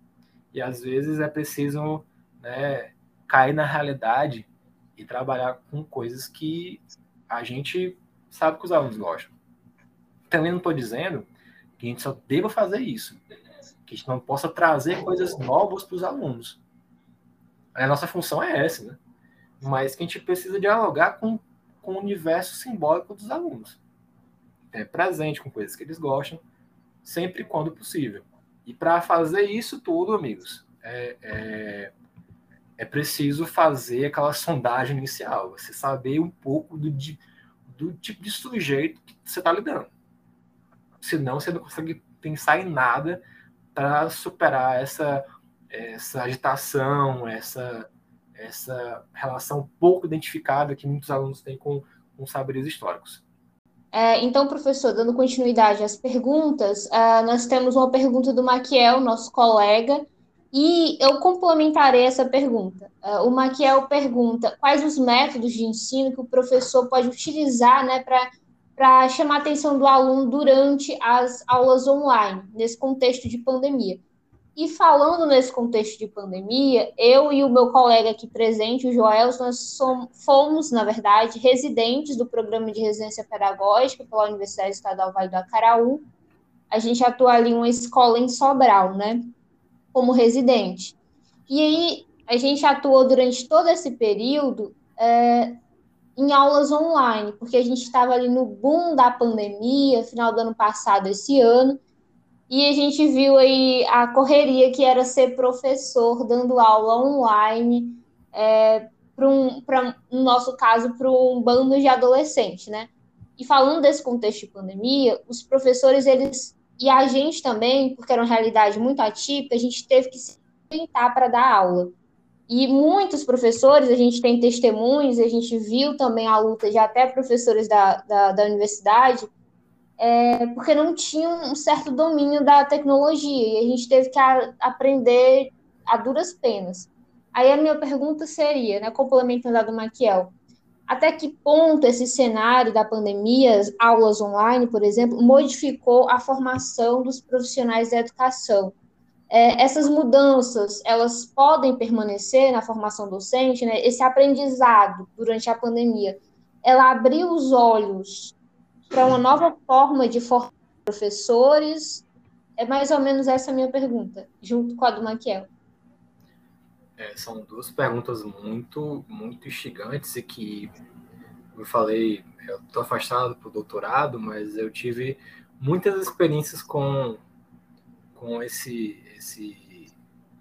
E às vezes é preciso né, cair na realidade e trabalhar com coisas que a gente sabe que os alunos gostam. Também não estou dizendo que a gente só deva fazer isso, que a gente não possa trazer coisas novas para os alunos. A nossa função é essa, né? Mas que a gente precisa dialogar com, com o universo simbólico dos alunos. É presente com coisas que eles gostam, sempre quando possível. E para fazer isso tudo, amigos, é, é, é, preciso fazer aquela sondagem inicial, você saber um pouco do, do tipo de sujeito que você está lidando senão você não consegue pensar em nada para superar essa, essa agitação, essa, essa relação pouco identificada que muitos alunos têm com, com saberes históricos. É, então, professor, dando continuidade às perguntas, uh, nós temos uma pergunta do Maquiel, nosso colega, e eu complementarei essa pergunta. Uh, o Maquiel pergunta quais os métodos de ensino que o professor pode utilizar né, para chamar a atenção do aluno durante as aulas online, nesse contexto de pandemia. E falando nesse contexto de pandemia, eu e o meu colega aqui presente, o Joel, nós fomos, na verdade, residentes do programa de residência pedagógica pela Universidade Estadual Vale do Acaraú. A gente atua ali em uma escola em Sobral, né, como residente. E aí, a gente atuou durante todo esse período é, em aulas online, porque a gente estava ali no boom da pandemia, final do ano passado, esse ano, e a gente viu aí a correria que era ser professor dando aula online, é, para um, no nosso caso, para um bando de adolescentes, né? E falando desse contexto de pandemia, os professores, eles, e a gente também, porque era uma realidade muito atípica, a gente teve que se inventar para dar aula. E muitos professores, a gente tem testemunhos, a gente viu também a luta de até professores da, da, da universidade, é, porque não tinham um certo domínio da tecnologia, e a gente teve que a, aprender a duras penas. Aí a minha pergunta seria, né, complementando a do Maquiel, até que ponto esse cenário da pandemia, aulas online, por exemplo, modificou a formação dos profissionais da educação? É, essas mudanças, elas podem permanecer na formação docente, né? Esse aprendizado durante a pandemia, ela abriu os olhos para uma nova forma de formar professores? É mais ou menos essa a minha pergunta, junto com a do Maquiel. É, são duas perguntas muito, muito instigantes e que eu falei, eu estou afastado para o doutorado, mas eu tive muitas experiências com, com esse, esse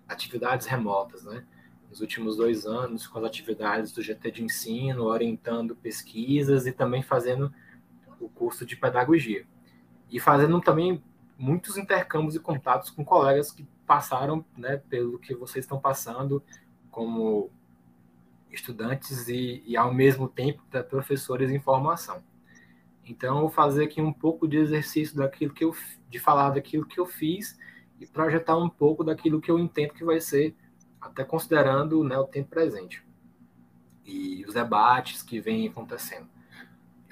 atividades remotas, né? Nos últimos dois anos, com as atividades do GT de ensino, orientando pesquisas e também fazendo o curso de pedagogia. E fazendo também muitos intercâmbios e contatos com colegas que passaram né, pelo que vocês estão passando como estudantes e, e ao mesmo tempo professores em formação. Então, vou fazer aqui um pouco de exercício daquilo que eu de falar daquilo que eu fiz e projetar um pouco daquilo que eu entendo que vai ser, até considerando né, o tempo presente e os debates que vêm acontecendo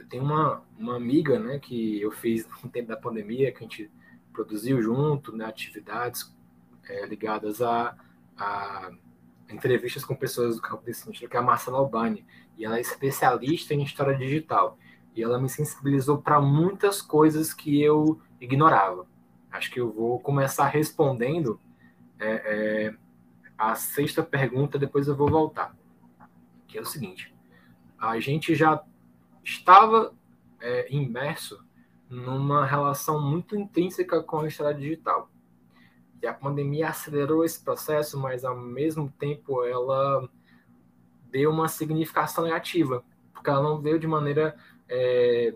tem uma, uma amiga, né, que eu fiz no tempo da pandemia, que a gente produziu junto, né, atividades é, ligadas a, a, entrevistas com pessoas do campo desse sentido, que é a Marcela Albani, e ela é especialista em história digital, e ela me sensibilizou para muitas coisas que eu ignorava. Acho que eu vou começar respondendo é, é, a sexta pergunta, depois eu vou voltar, que é o seguinte, a gente já estava é, imerso numa relação muito intrínseca com a história digital. E a pandemia acelerou esse processo, mas ao mesmo tempo ela deu uma significação negativa, porque ela não veio de maneira, é,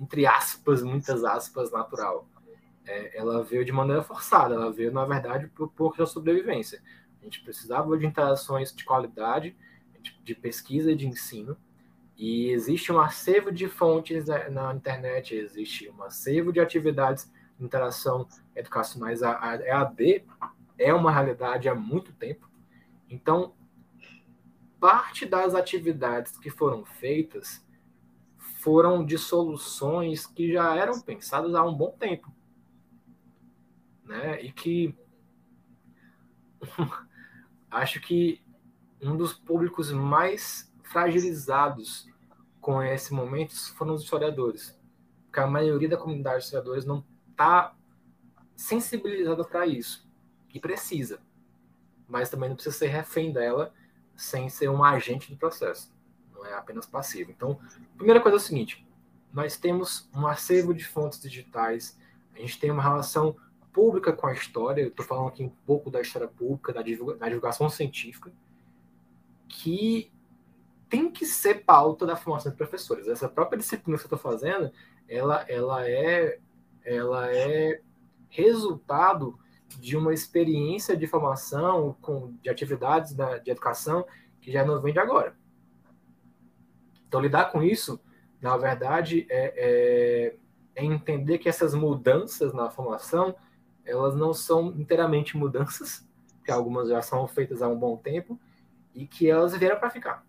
entre aspas, muitas aspas, natural. É, ela veio de maneira forçada, ela veio, na verdade, por pouco da sobrevivência. A gente precisava de interações de qualidade, de, de pesquisa e de ensino, e existe um acervo de fontes na internet, existe um acervo de atividades de interação educacionais. A EAD é uma realidade há muito tempo. Então, parte das atividades que foram feitas foram de soluções que já eram pensadas há um bom tempo. Né? E que [laughs] acho que um dos públicos mais fragilizados com esse momento foram os historiadores. Porque a maioria da comunidade de historiadores não está sensibilizada para isso. E precisa. Mas também não precisa ser refém dela sem ser um agente do processo. Não é apenas passivo. Então, a primeira coisa é o seguinte: nós temos um acervo de fontes digitais, a gente tem uma relação pública com a história, eu estou falando aqui um pouco da história pública, da divulgação científica, que tem que ser pauta da formação de professores. Essa própria disciplina que eu estou fazendo, ela, ela, é, ela é resultado de uma experiência de formação, com, de atividades da, de educação, que já não vem de agora. Então, lidar com isso, na verdade, é, é, é entender que essas mudanças na formação, elas não são inteiramente mudanças, que algumas já são feitas há um bom tempo, e que elas vieram para ficar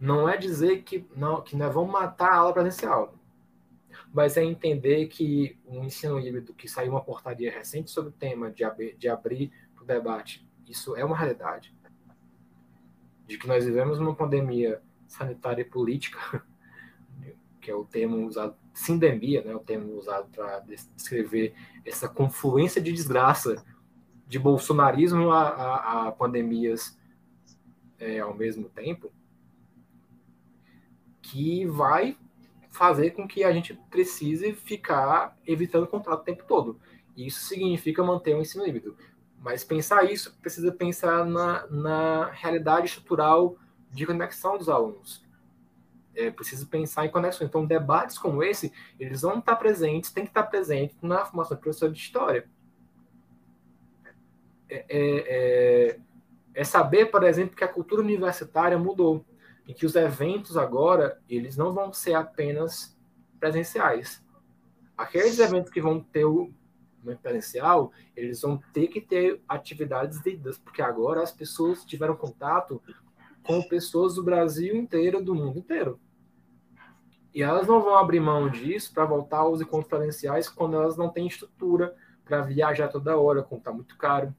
não é dizer que não que nós vamos matar a aula presencial, mas é entender que o ensino híbrido, que saiu uma portaria recente sobre o tema de, ab de abrir o debate, isso é uma realidade. De que nós vivemos uma pandemia sanitária e política, [laughs] que é o termo usado, sindemia, né, o termo usado para descrever essa confluência de desgraça de bolsonarismo a, a, a pandemias é, ao mesmo tempo, que vai fazer com que a gente precise ficar evitando contato o tempo todo. E isso significa manter o ensino híbrido. Mas pensar isso precisa pensar na, na realidade estrutural de conexão dos alunos. É preciso pensar em conexão. Então, debates como esse, eles vão estar presentes, tem que estar presentes na formação de professor de história. É, é, é, é saber, por exemplo, que a cultura universitária mudou em que os eventos agora eles não vão ser apenas presenciais. Aqueles eventos que vão ter o presencial, eles vão ter que ter atividades devidas, porque agora as pessoas tiveram contato com pessoas do Brasil inteiro, do mundo inteiro. E elas não vão abrir mão disso para voltar aos encontros presenciais quando elas não têm estrutura para viajar toda hora, quando está muito caro.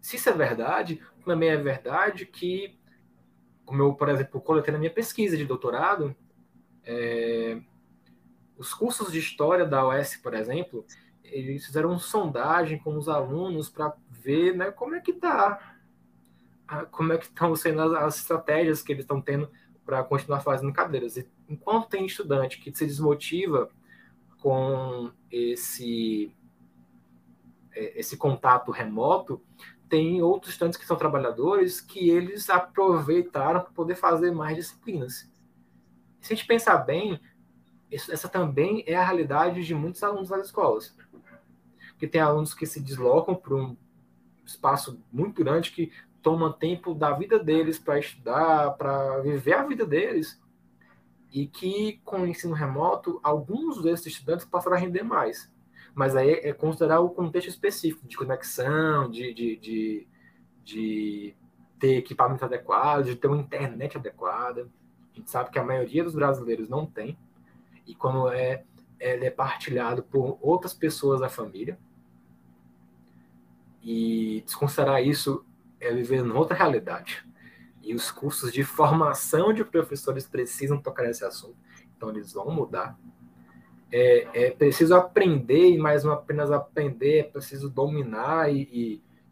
Se isso é verdade, também é verdade que, como eu, por exemplo, coletei na minha pesquisa de doutorado, é, os cursos de história da UES, por exemplo, eles fizeram uma sondagem com os alunos para ver né, como é que está, como é que estão sendo as, as estratégias que eles estão tendo para continuar fazendo cadeiras. E enquanto tem estudante que se desmotiva com esse é, esse contato remoto, tem outros estudantes que são trabalhadores que eles aproveitaram para poder fazer mais disciplinas. Se a gente pensar bem, essa também é a realidade de muitos alunos das escolas. Que tem alunos que se deslocam para um espaço muito grande que toma tempo da vida deles para estudar, para viver a vida deles, e que com o ensino remoto, alguns desses estudantes passaram a render mais. Mas aí é considerar o contexto específico de conexão, de, de, de, de ter equipamento adequado, de ter uma internet adequada. A gente sabe que a maioria dos brasileiros não tem, e quando é, ele é partilhado por outras pessoas da família, e desconsiderar isso é viver em outra realidade. E os cursos de formação de professores precisam tocar nesse assunto. Então, eles vão mudar. É, é preciso aprender, e mais não apenas aprender, é preciso dominar e,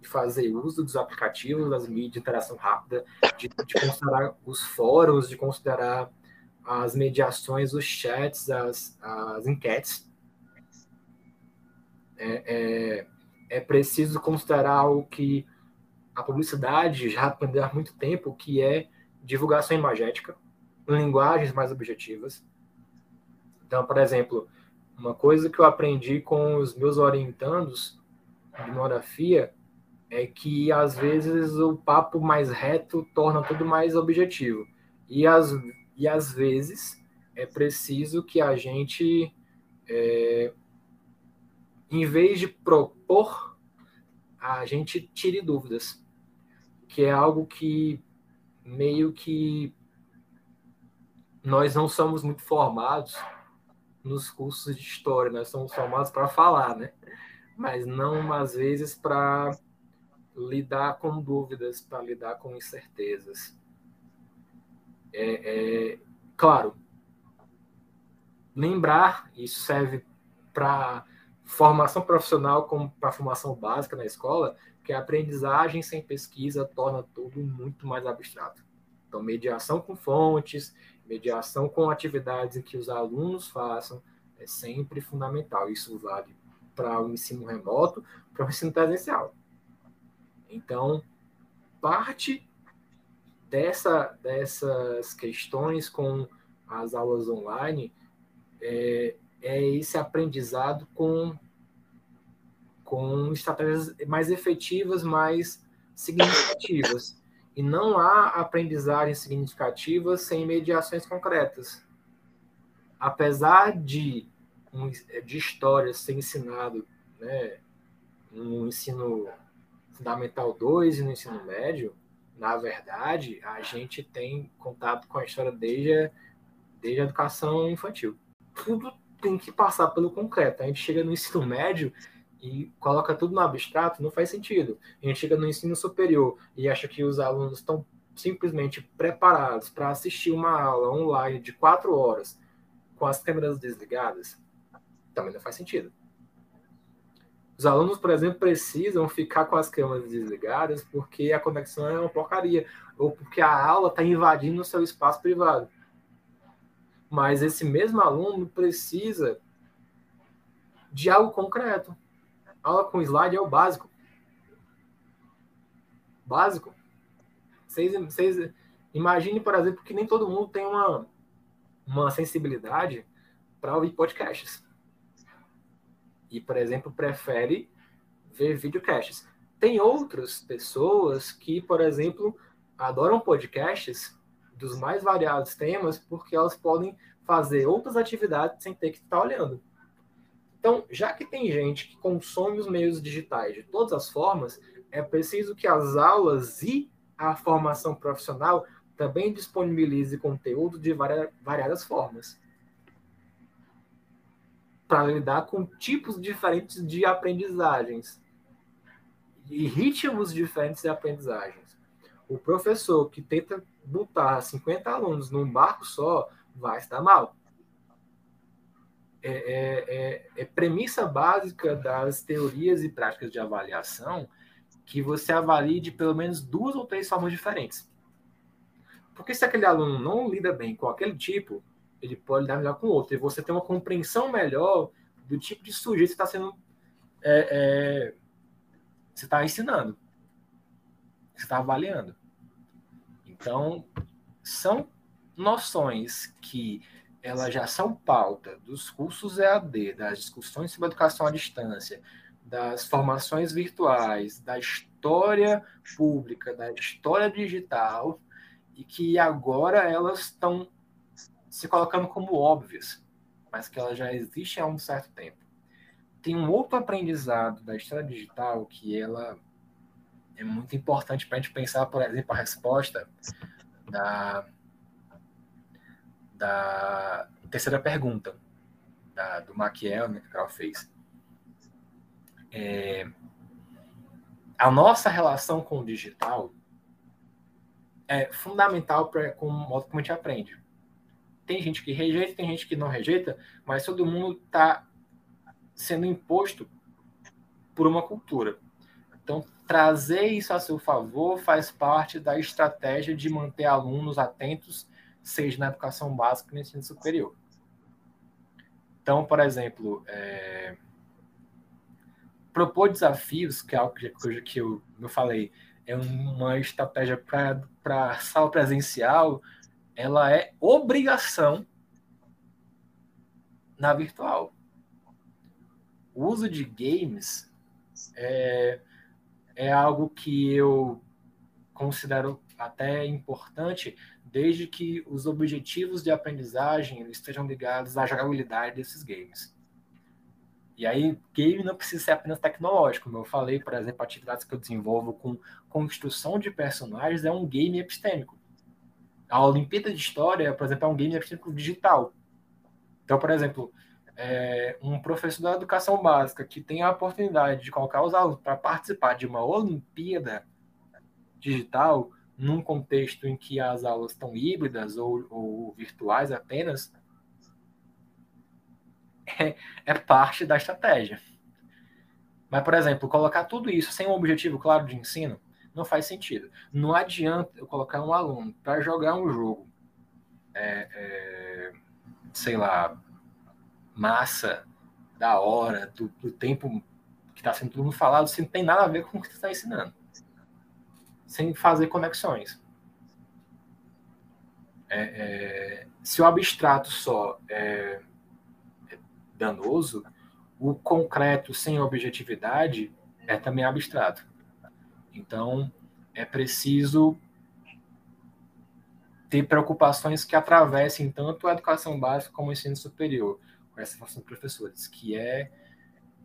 e fazer uso dos aplicativos, das mídias de interação rápida, de, de considerar os fóruns, de considerar as mediações, os chats, as, as enquetes. É, é, é preciso considerar o que a publicidade já aprendeu há muito tempo, que é divulgação imagética, linguagens mais objetivas. Então, por exemplo, uma coisa que eu aprendi com os meus orientandos de monografia é que às vezes o papo mais reto torna tudo mais objetivo. E às, e às vezes é preciso que a gente, é, em vez de propor, a gente tire dúvidas que é algo que meio que nós não somos muito formados nos cursos de história, nós somos formados para falar, né? Mas não às vezes para lidar com dúvidas, para lidar com incertezas. É, é, claro, lembrar, isso serve para formação profissional como para formação básica na escola, porque a aprendizagem sem pesquisa torna tudo muito mais abstrato. Então, mediação com fontes, mediação com atividades que os alunos façam, é sempre fundamental. Isso vale para o ensino remoto, para o ensino presencial. Então, parte dessa, dessas questões com as aulas online é, é esse aprendizado com com estratégias mais efetivas, mais significativas. E não há aprendizagem significativa sem mediações concretas. Apesar de, de história ser ensinado né, no ensino fundamental 2 e no ensino médio, na verdade, a gente tem contato com a história desde, desde a educação infantil. Tudo tem que passar pelo concreto. A gente chega no ensino médio e coloca tudo no abstrato, não faz sentido. A gente chega no ensino superior e acha que os alunos estão simplesmente preparados para assistir uma aula online de quatro horas com as câmeras desligadas, também não faz sentido. Os alunos, por exemplo, precisam ficar com as câmeras desligadas porque a conexão é uma porcaria, ou porque a aula está invadindo o seu espaço privado. Mas esse mesmo aluno precisa de algo concreto, aula com slide é o básico. Básico. Vocês, vocês imagine, por exemplo, que nem todo mundo tem uma, uma sensibilidade para ouvir podcasts. E, por exemplo, prefere ver videocasts. Tem outras pessoas que, por exemplo, adoram podcasts dos mais variados temas porque elas podem fazer outras atividades sem ter que estar olhando. Então, já que tem gente que consome os meios digitais de todas as formas, é preciso que as aulas e a formação profissional também disponibilize conteúdo de variadas formas para lidar com tipos diferentes de aprendizagens e ritmos diferentes de aprendizagens. O professor que tenta botar 50 alunos num barco só vai estar mal. É, é, é, é, premissa básica das teorias e práticas de avaliação que você avalie de pelo menos duas ou três formas diferentes. Porque se aquele aluno não lida bem com aquele tipo, ele pode lidar melhor com outro. E você tem uma compreensão melhor do tipo de sujeito que está sendo. É, é, você está ensinando. Você está avaliando. Então, são noções que elas já são pauta dos cursos EAD, das discussões sobre educação à distância, das formações virtuais, da história pública, da história digital, e que agora elas estão se colocando como óbvias, mas que elas já existem há um certo tempo. Tem um outro aprendizado da história digital que ela é muito importante para a gente pensar, por exemplo, a resposta da, da terceira pergunta da, do Maquiel, né, que ela fez. É, a nossa relação com o digital é fundamental para como o modo como a gente aprende. Tem gente que rejeita, tem gente que não rejeita, mas todo mundo está sendo imposto por uma cultura. Então, trazer isso a seu favor faz parte da estratégia de manter alunos atentos, seja na educação básica ou no ensino superior. Então, por exemplo, é... propor desafios, que é algo que, que eu, eu falei, é uma estratégia para a sala presencial, ela é obrigação na virtual. O uso de games é, é algo que eu considero até importante, desde que os objetivos de aprendizagem estejam ligados à jogabilidade desses games. E aí, game não precisa ser apenas tecnológico. Como eu falei, por exemplo, atividades que eu desenvolvo com construção de personagens é um game epistêmico. A Olimpíada de História, por exemplo, é um game epistêmico digital. Então, por exemplo, é, um professor da educação básica que tem a oportunidade de colocar os alunos para participar de uma Olimpíada digital, num contexto em que as aulas estão híbridas ou, ou virtuais apenas, é, é parte da estratégia. Mas, por exemplo, colocar tudo isso sem um objetivo claro de ensino não faz sentido. Não adianta eu colocar um aluno para jogar um jogo, é, é, sei lá, massa, da hora, do, do tempo que está sendo tudo falado, se não tem nada a ver com o que você está ensinando. Sem fazer conexões. É, é, se o abstrato só é, danoso, o concreto sem objetividade é também abstrato. Então, é preciso ter preocupações que atravessem tanto a educação básica como o ensino superior, com essa formação de professores, que é,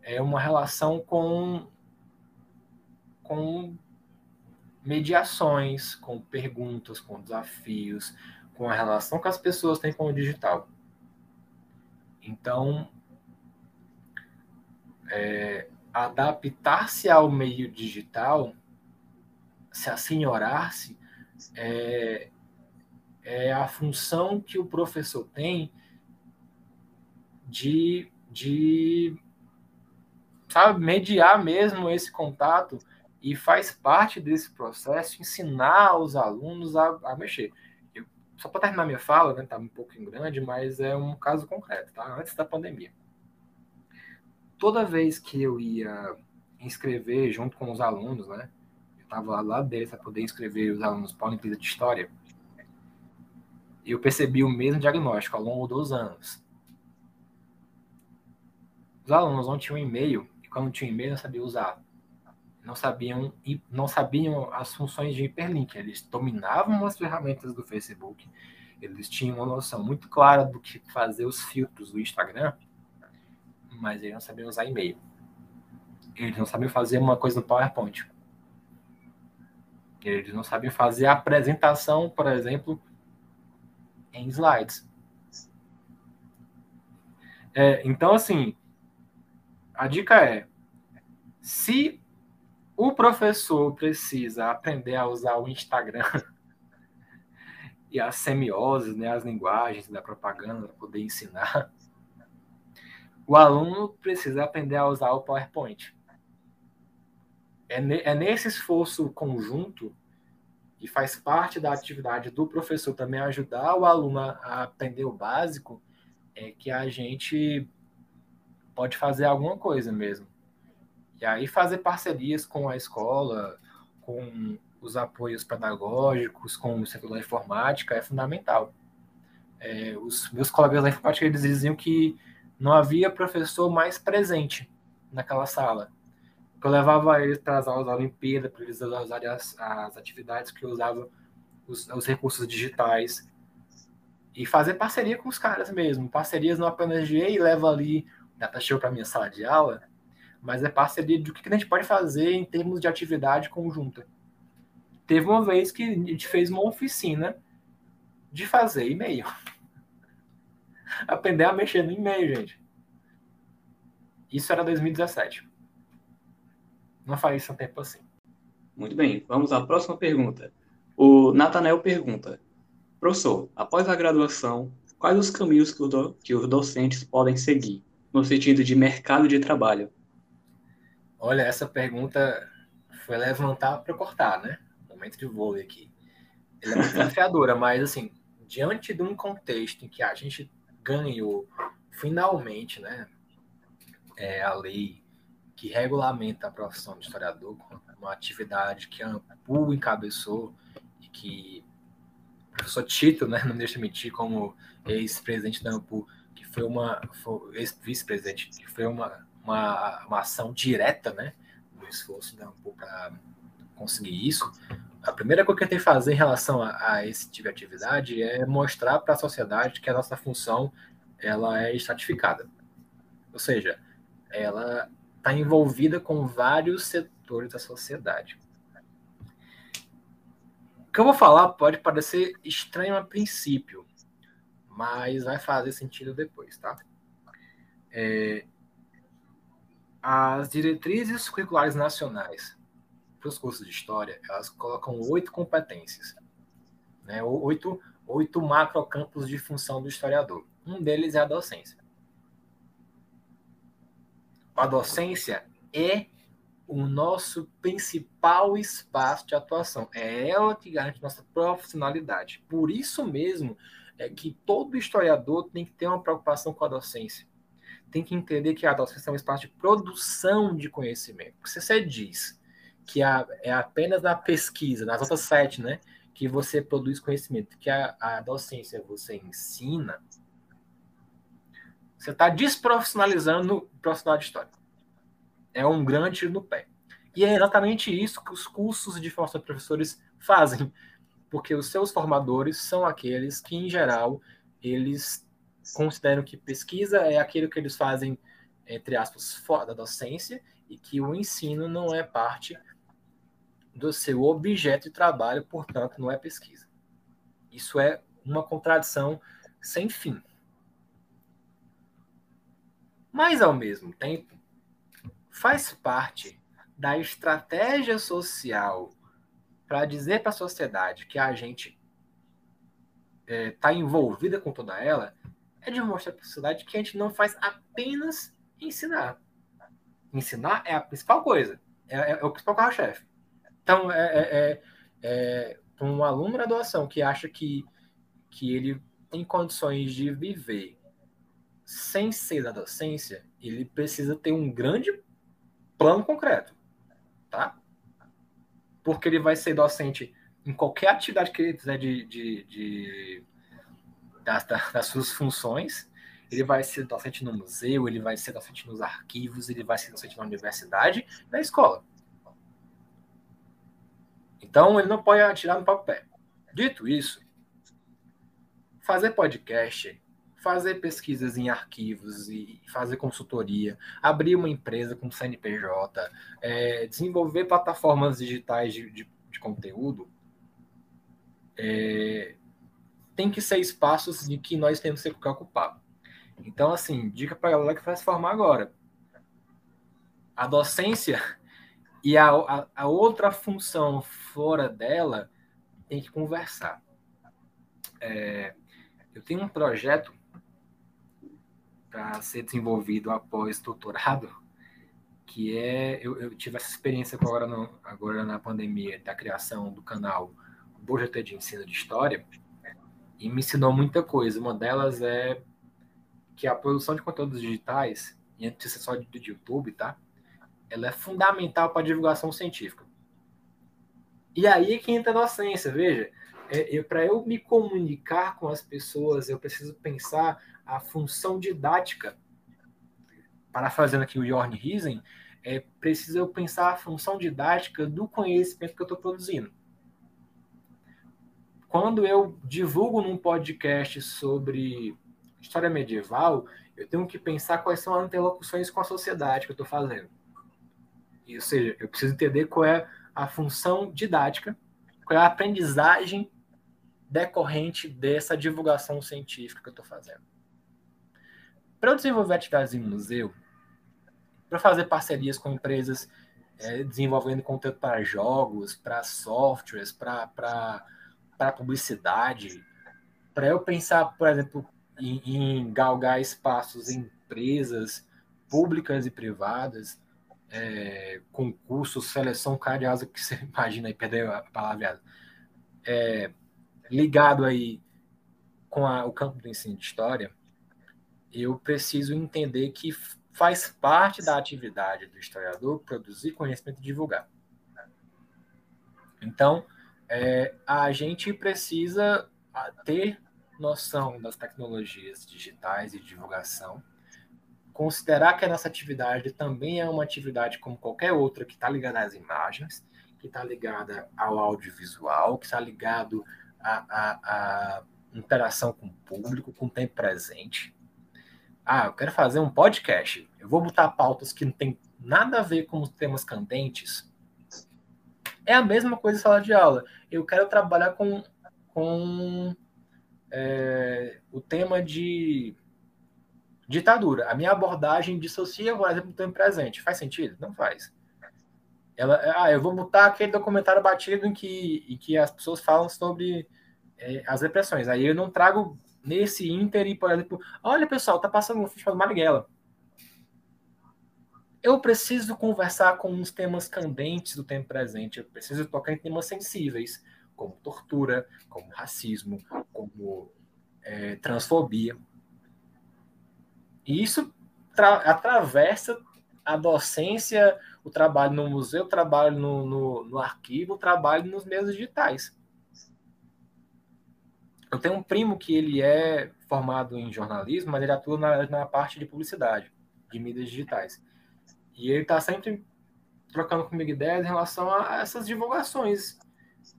é uma relação com, com mediações, com perguntas, com desafios, com a relação que as pessoas têm com o digital. Então, é, adaptar-se ao meio digital, se assenhorar-se, é, é a função que o professor tem de, de sabe, mediar mesmo esse contato e faz parte desse processo ensinar os alunos a, a mexer. Eu, só para terminar minha fala, né, tá um pouquinho grande, mas é um caso concreto, tá? Antes da pandemia toda vez que eu ia inscrever junto com os alunos, né? Eu estava lá dentro para poder inscrever os alunos para a Olimpíada de História. Eu percebi o mesmo diagnóstico ao longo dos anos. Os alunos não tinham e-mail e quando tinham e-mail não sabiam usar. Não sabiam não sabiam as funções de hiperlink. Eles dominavam as ferramentas do Facebook. Eles tinham uma noção muito clara do que fazer os filtros do Instagram mas eles não sabiam usar e-mail. Eles não sabiam fazer uma coisa no PowerPoint. Eles não sabem fazer a apresentação, por exemplo, em slides. É, então, assim, a dica é: se o professor precisa aprender a usar o Instagram [laughs] e as semioses, né, as linguagens da propaganda para poder ensinar, o aluno precisa aprender a usar o PowerPoint. É, ne, é nesse esforço conjunto e faz parte da atividade do professor também ajudar o aluno a aprender o básico, é que a gente pode fazer alguma coisa mesmo. E aí fazer parcerias com a escola, com os apoios pedagógicos, com o setor da informática é fundamental. É, os meus colegas da informática eles diziam que não havia professor mais presente naquela sala. Eu levava eles para as aulas da Olimpíada, para eles usarem as, as atividades que eu usava, os, os recursos digitais, e fazer parceria com os caras mesmo. Parcerias não apenas de, ei, leva ali data show para minha sala de aula, mas é parceria do que a gente pode fazer em termos de atividade conjunta. Teve uma vez que a gente fez uma oficina de fazer e-mail. [laughs] Aprender a mexer no e-mail, gente. Isso era 2017. Não faz isso tempo assim. Muito bem, vamos à próxima pergunta. O Natanel pergunta: Professor, após a graduação, quais os caminhos que, do, que os docentes podem seguir, no sentido de mercado de trabalho? Olha, essa pergunta foi levantar para cortar, né? Momento de vôlei aqui. Ela é muito desafiadora, mas assim, diante de um contexto em que a gente ganhou finalmente, né, é, a lei que regulamenta a profissão de historiador, uma atividade que a AMPU encabeçou e que o professor Tito, né, não deixa mentir, como ex-presidente da AMPU, que foi uma ex-vice-presidente, que foi uma, uma, uma ação direta, né, do esforço da AMPU para conseguir isso, a primeira coisa que tem que fazer em relação a, a esse tipo de atividade é mostrar para a sociedade que a nossa função ela é estratificada. Ou seja, ela está envolvida com vários setores da sociedade. O que eu vou falar pode parecer estranho a princípio, mas vai fazer sentido depois, tá? É, as diretrizes curriculares nacionais para os cursos de história, elas colocam oito competências, né? oito, oito macrocampos de função do historiador. Um deles é a docência. A docência é o nosso principal espaço de atuação. É ela que garante nossa profissionalidade. Por isso mesmo é que todo historiador tem que ter uma preocupação com a docência. Tem que entender que a docência é um espaço de produção de conhecimento. Se você diz que a, é apenas na pesquisa, nas outras sete, né, que você produz conhecimento, que a, a docência você ensina, você está desprofissionalizando o profissional de história. É um grande tiro no pé. E é exatamente isso que os cursos de formação de professores fazem, porque os seus formadores são aqueles que, em geral, eles consideram que pesquisa é aquilo que eles fazem, entre aspas, fora da docência, e que o ensino não é parte do seu objeto de trabalho, portanto, não é pesquisa. Isso é uma contradição sem fim. Mas, ao mesmo tempo, faz parte da estratégia social para dizer para a sociedade que a gente está é, tá envolvida com toda ela, é de mostrar para a sociedade que a gente não faz apenas ensinar. Ensinar é a principal coisa, é, é, é o principal carro-chefe. Então, é, é, é, é um aluno da graduação que acha que, que ele tem condições de viver sem ser da docência, ele precisa ter um grande plano concreto, tá? Porque ele vai ser docente em qualquer atividade que ele fizer de, de, de das, das suas funções, ele vai ser docente no museu, ele vai ser docente nos arquivos, ele vai ser docente na universidade, na escola. Então, ele não pode atirar no papel. Dito isso, fazer podcast, fazer pesquisas em arquivos e fazer consultoria, abrir uma empresa com CNPJ, é, desenvolver plataformas digitais de, de, de conteúdo, é, tem que ser espaços de que nós temos que se preocupar. Então, assim, dica para a galera que vai se formar agora. A docência e a, a, a outra função fora dela tem que conversar. É, eu tenho um projeto para ser desenvolvido após doutorado, que é eu, eu tive essa experiência agora, no, agora na pandemia da criação do canal Projeto de Ensino de História e me ensinou muita coisa. Uma delas é que a produção de conteúdos digitais, e antes só do YouTube, tá? Ela é fundamental para a divulgação científica. E aí é que entra a docência, veja. É, para eu me comunicar com as pessoas, eu preciso pensar a função didática. Parafraseando aqui o Jorn Riesen, é preciso eu pensar a função didática do conhecimento que eu estou produzindo quando eu divulgo num podcast sobre história medieval, eu tenho que pensar quais são as interlocuções com a sociedade que eu estou fazendo. Ou seja, eu preciso entender qual é a função didática, qual é a aprendizagem decorrente dessa divulgação científica que eu estou fazendo. Para eu desenvolver atividades em museu, para fazer parcerias com empresas é, desenvolvendo conteúdo para jogos, para softwares, para para publicidade, para eu pensar, por exemplo, em, em, galgar espaços em empresas públicas e privadas, é, concursos, seleção cariosa, que você [laughs] imagina aí, perder a palavra, é, ligado aí com a, o campo do ensino de história, eu preciso entender que faz parte da atividade do historiador produzir conhecimento e divulgar. Então, é, a gente precisa ter noção das tecnologias digitais e divulgação, considerar que a nossa atividade também é uma atividade como qualquer outra que está ligada às imagens, que está ligada ao audiovisual, que está ligado à, interação com o público, com o tempo presente. Ah, eu quero fazer um podcast. Eu vou botar pautas que não tem nada a ver com os temas candentes é a mesma coisa sala de aula. Eu quero trabalhar com, com é, o tema de ditadura. A minha abordagem dissocia, por exemplo, do tempo presente. Faz sentido? Não faz. Ela, ah, eu vou botar aquele documentário batido em que, em que as pessoas falam sobre é, as repressões. Aí eu não trago nesse ínter, por exemplo, olha pessoal, tá passando um filme chamado Marighella eu preciso conversar com uns temas candentes do tempo presente, eu preciso tocar em temas sensíveis, como tortura, como racismo, como é, transfobia. E isso atravessa a docência, o trabalho no museu, o trabalho no, no, no arquivo, o trabalho nos meios digitais. Eu tenho um primo que ele é formado em jornalismo, mas ele atua na, na parte de publicidade, de mídias digitais. E ele está sempre trocando comigo ideias em relação a essas divulgações.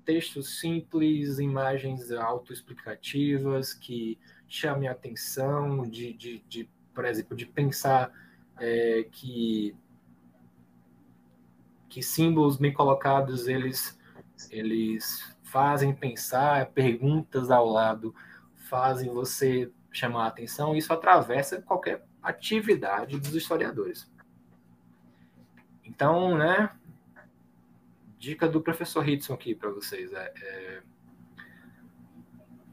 Textos simples, imagens autoexplicativas que chamem a atenção, de, de, de por exemplo, de pensar é, que, que símbolos bem colocados eles, eles fazem pensar, perguntas ao lado fazem você chamar a atenção. Isso atravessa qualquer atividade dos historiadores. Então, né? Dica do professor Hitson aqui para vocês. É, é,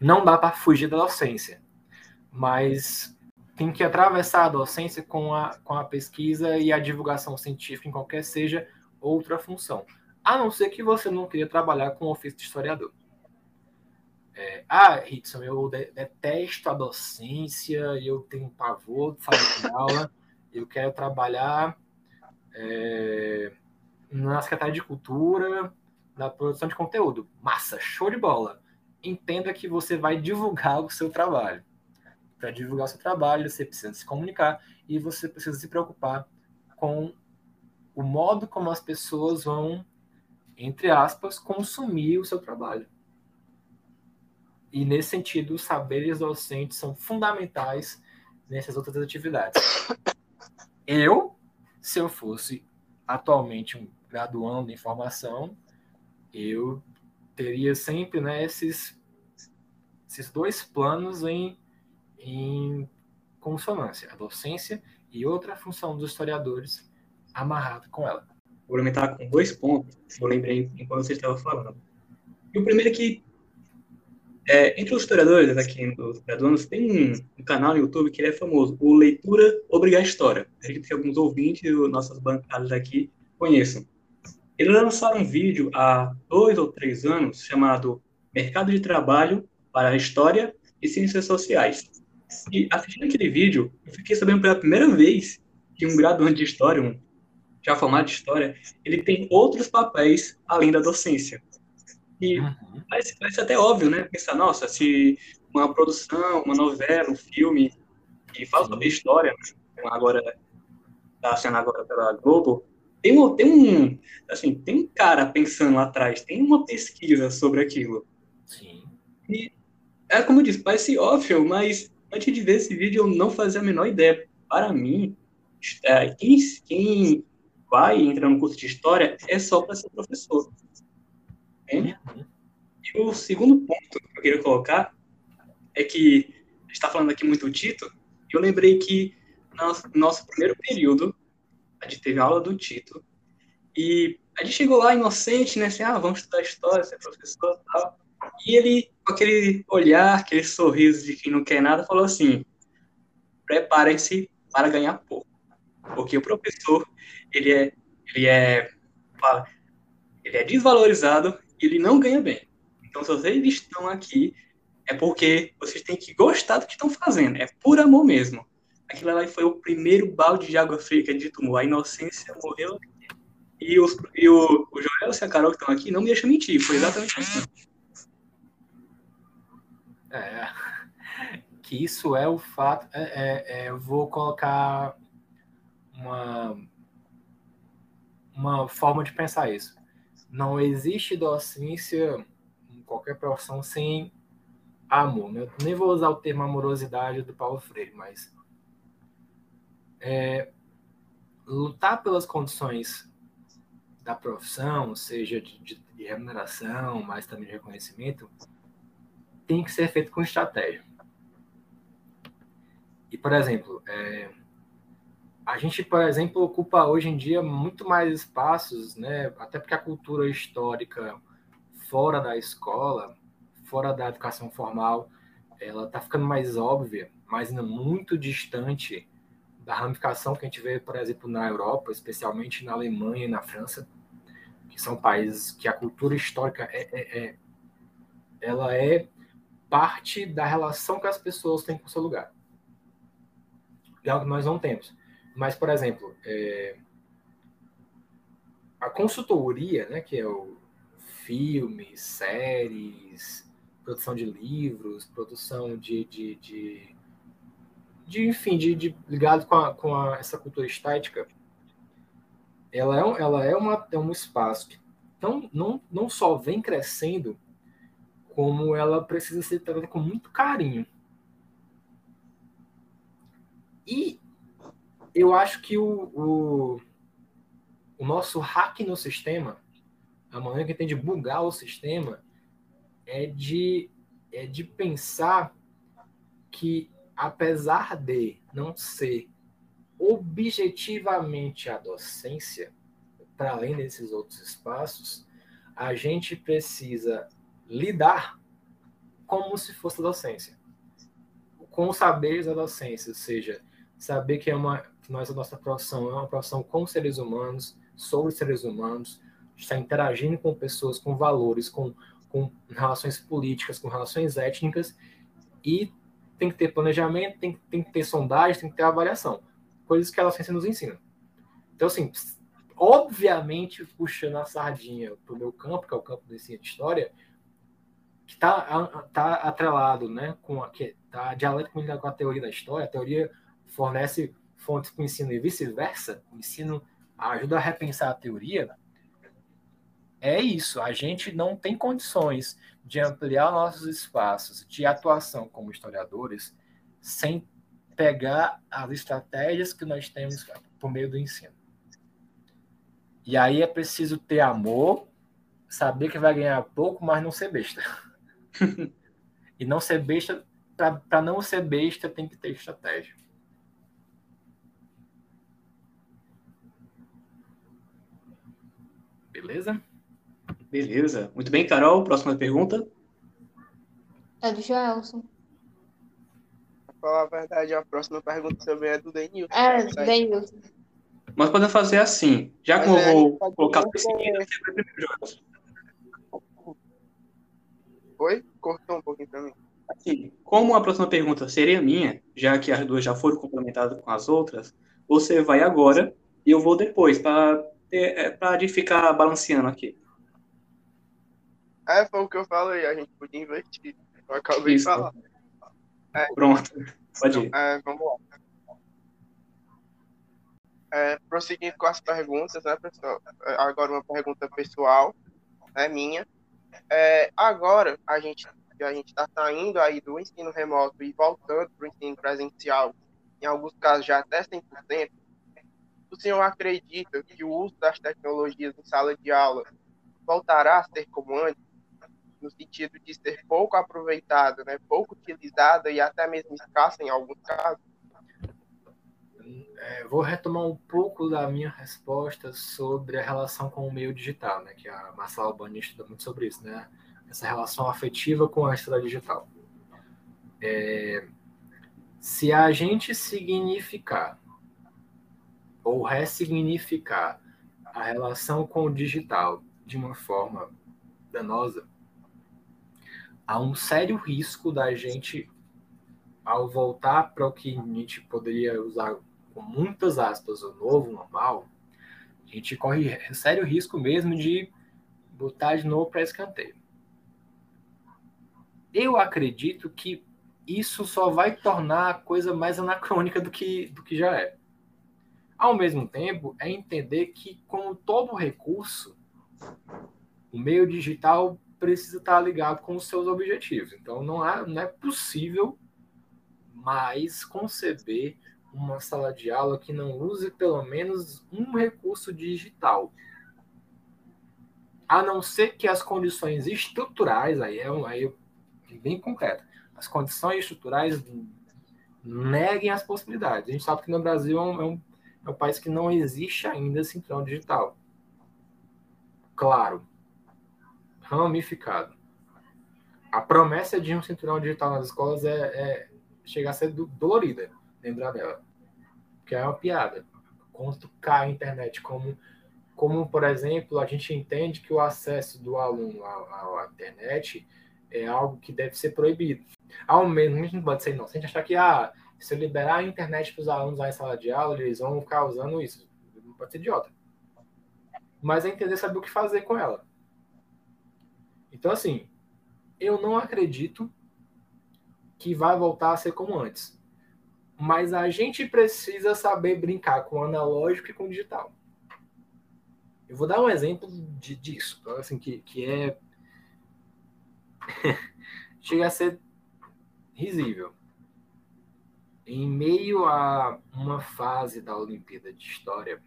não dá para fugir da docência, mas tem que atravessar a docência com a, com a pesquisa e a divulgação científica em qualquer seja outra função. A não ser que você não queria trabalhar com o ofício de historiador. É, ah, Hitson, eu detesto a docência, eu tenho pavor de fazer aula, eu quero trabalhar é, na Secretaria de Cultura, na produção de conteúdo. Massa, show de bola. Entenda que você vai divulgar o seu trabalho. Para divulgar o seu trabalho, você precisa se comunicar e você precisa se preocupar com o modo como as pessoas vão, entre aspas, consumir o seu trabalho. E nesse sentido, os saberes docentes são fundamentais nessas outras atividades. Eu se eu fosse atualmente um graduando em formação, eu teria sempre né, esses, esses dois planos em, em consonância, a docência e outra função dos historiadores amarrado com ela. Vou complementar com dois pontos que eu lembrei enquanto você estava falando. E o primeiro é que, é, entre os historiadores aqui dos graduandos, tem um, um, canal no YouTube que é famoso, o Leitura Obrigar História. Acredito que alguns ouvintes e nossas bancadas aqui conheçam. Eles lançaram um vídeo há dois ou três anos chamado Mercado de Trabalho para a História e Ciências Sociais. E assistindo aquele vídeo, eu fiquei sabendo pela primeira vez que um graduando de História, um já formado de História, ele tem outros papéis além da docência. E uhum. parece, parece até óbvio, né? Pensar, nossa, se uma produção, uma novela, um filme que fala sobre história, né? agora está sendo agora pela Globo, tem um, tem um, assim, tem um cara pensando lá atrás, tem uma pesquisa sobre aquilo. Sim. E é como eu disse, parece óbvio, mas antes de ver esse vídeo eu não fazia a menor ideia. Para mim, é, quem, quem vai entrar no curso de história é só para ser professor. Entende? E o segundo ponto que eu queria colocar é que a gente está falando aqui muito do Tito, e eu lembrei que no nosso primeiro período a gente teve aula do Tito, e a gente chegou lá inocente, né, assim, ah, vamos estudar história, ser professor e tal. E ele, com aquele olhar, aquele sorriso de quem não quer nada, falou assim, preparem-se para ganhar pouco. Porque o professor, ele é, ele é, ele é desvalorizado ele não ganha bem. Então, se vocês estão aqui, é porque vocês têm que gostar do que estão fazendo. É por amor mesmo. Aquilo lá foi o primeiro balde de água fria que a gente tomou. A inocência morreu. E, os, e o, o Joel e a Carol que estão aqui não me deixam mentir. Foi exatamente assim. É, que isso é o fato. É, é, é, eu vou colocar uma, uma forma de pensar isso. Não existe docência em qualquer profissão sem amor. Né? Nem vou usar o termo amorosidade do Paulo Freire, mas é, lutar pelas condições da profissão, seja de, de, de, remuneração, mas também de reconhecimento, tem que ser feito com estratégia. E, por exemplo, é, a gente, por exemplo, ocupa hoje em dia muito mais espaços, né? até porque a cultura histórica fora da escola, fora da educação formal, ela está ficando mais óbvia, mas ainda muito distante da ramificação que a gente vê, por exemplo, na Europa, especialmente na Alemanha e na França, que são países que a cultura histórica é, é, é ela é parte da relação que as pessoas têm com o seu lugar. É algo que nós não temos. Mas, por exemplo, é, a consultoria, né, que é o filmes, séries, produção de livros, produção de, de, de de enfim, de, de ligado com, a, com a, essa cultura estética, ela é, um, ela é, uma, é um espaço que tão, não, não só vem crescendo, como ela precisa ser tratada com muito carinho. E eu acho que o, o, o nosso hack no sistema, a maneira que tem de bugar o sistema, é de, é de pensar que apesar de não ser objetivamente a docência, para além desses outros espaços, a gente precisa lidar como se fosse a docência. Com os saberes da docência, ou seja, saber que é uma nós a nossa profissão é uma profissão com seres humanos, sobre seres humanos, está interagindo com pessoas com valores, com, com relações políticas, com relações étnicas e tem que ter planejamento, tem, tem que ter sondagem, tem que ter avaliação. Coisas que a ciência nos ensina. Então, assim, obviamente, puxando a sardinha para o meu campo, que é o campo do ensino de história, que está tá atrelado né, com a, que tá dialético com a teoria da história. A teoria fornece fontes para o ensino e vice-versa. O ensino ajuda a repensar a teoria. É isso. A gente não tem condições de ampliar nossos espaços de atuação como historiadores sem pegar as estratégias que nós temos por meio do ensino. E aí é preciso ter amor, saber que vai ganhar pouco, mas não ser besta. [laughs] e não ser besta, para não ser besta, tem que ter estratégia. Beleza? Beleza. Muito bem, Carol. Próxima pergunta. É do Joelson. Pra falar a verdade, a próxima pergunta também é do Denilson. É, do Denilson. Mas podemos fazer assim. Já que Mas eu é, vou colocar em seguida, você vai primeiro, Joelson. Oi? Cortou um pouquinho mim. Assim, como a próxima pergunta seria minha, já que as duas já foram complementadas com as outras, você vai agora e eu vou depois, para para de ficar balanceando aqui. É, foi o que eu falei, a gente podia investir. Eu acabei Isso. de falar. Pronto. Pode ir. É, vamos lá. É, prosseguindo com as perguntas, né, pessoal? É, Agora uma pergunta pessoal, né, minha. É, agora a gente a gente está saindo aí do ensino remoto e voltando para o ensino presencial, em alguns casos já até 100%. O senhor acredita que o uso das tecnologias em sala de aula voltará a ser como antes, no sentido de ser pouco aproveitada, né, pouco utilizada e até mesmo escassa em alguns casos? É, vou retomar um pouco da minha resposta sobre a relação com o meio digital, né? Que a Marcela Albani estuda muito sobre isso, né? Essa relação afetiva com a história digital. É, se a gente significar ou ressignificar a relação com o digital de uma forma danosa, há um sério risco da gente, ao voltar para o que a gente poderia usar com muitas aspas, o novo normal, a gente corre sério risco mesmo de botar de novo para escanteio. Eu acredito que isso só vai tornar a coisa mais anacrônica do que, do que já é. Ao mesmo tempo, é entender que, como todo recurso, o meio digital precisa estar ligado com os seus objetivos. Então, não, não é possível mais conceber uma sala de aula que não use pelo menos um recurso digital. A não ser que as condições estruturais, aí é, um, aí é bem concreto, as condições estruturais neguem as possibilidades. A gente sabe que no Brasil é um, é um, é um país que não existe ainda cinturão digital. Claro, ramificado. A promessa de um cinturão digital nas escolas é, é chegar a ser dolorida lembrar dela. Que é uma piada. Quando cai a internet, como, como, por exemplo, a gente entende que o acesso do aluno à, à internet é algo que deve ser proibido. Ao mesmo não pode ser gente achar que ah, se eu liberar a internet para os alunos lá em sala de aula, eles vão ficar usando isso. Não pode ser idiota. Mas é entender saber o que fazer com ela. Então, assim, eu não acredito que vai voltar a ser como antes mas a gente precisa saber brincar com o analógico e com o digital. Eu vou dar um exemplo de, disso, assim, que, que é. [laughs] chega a ser risível. Em meio a uma fase da Olimpíada de História,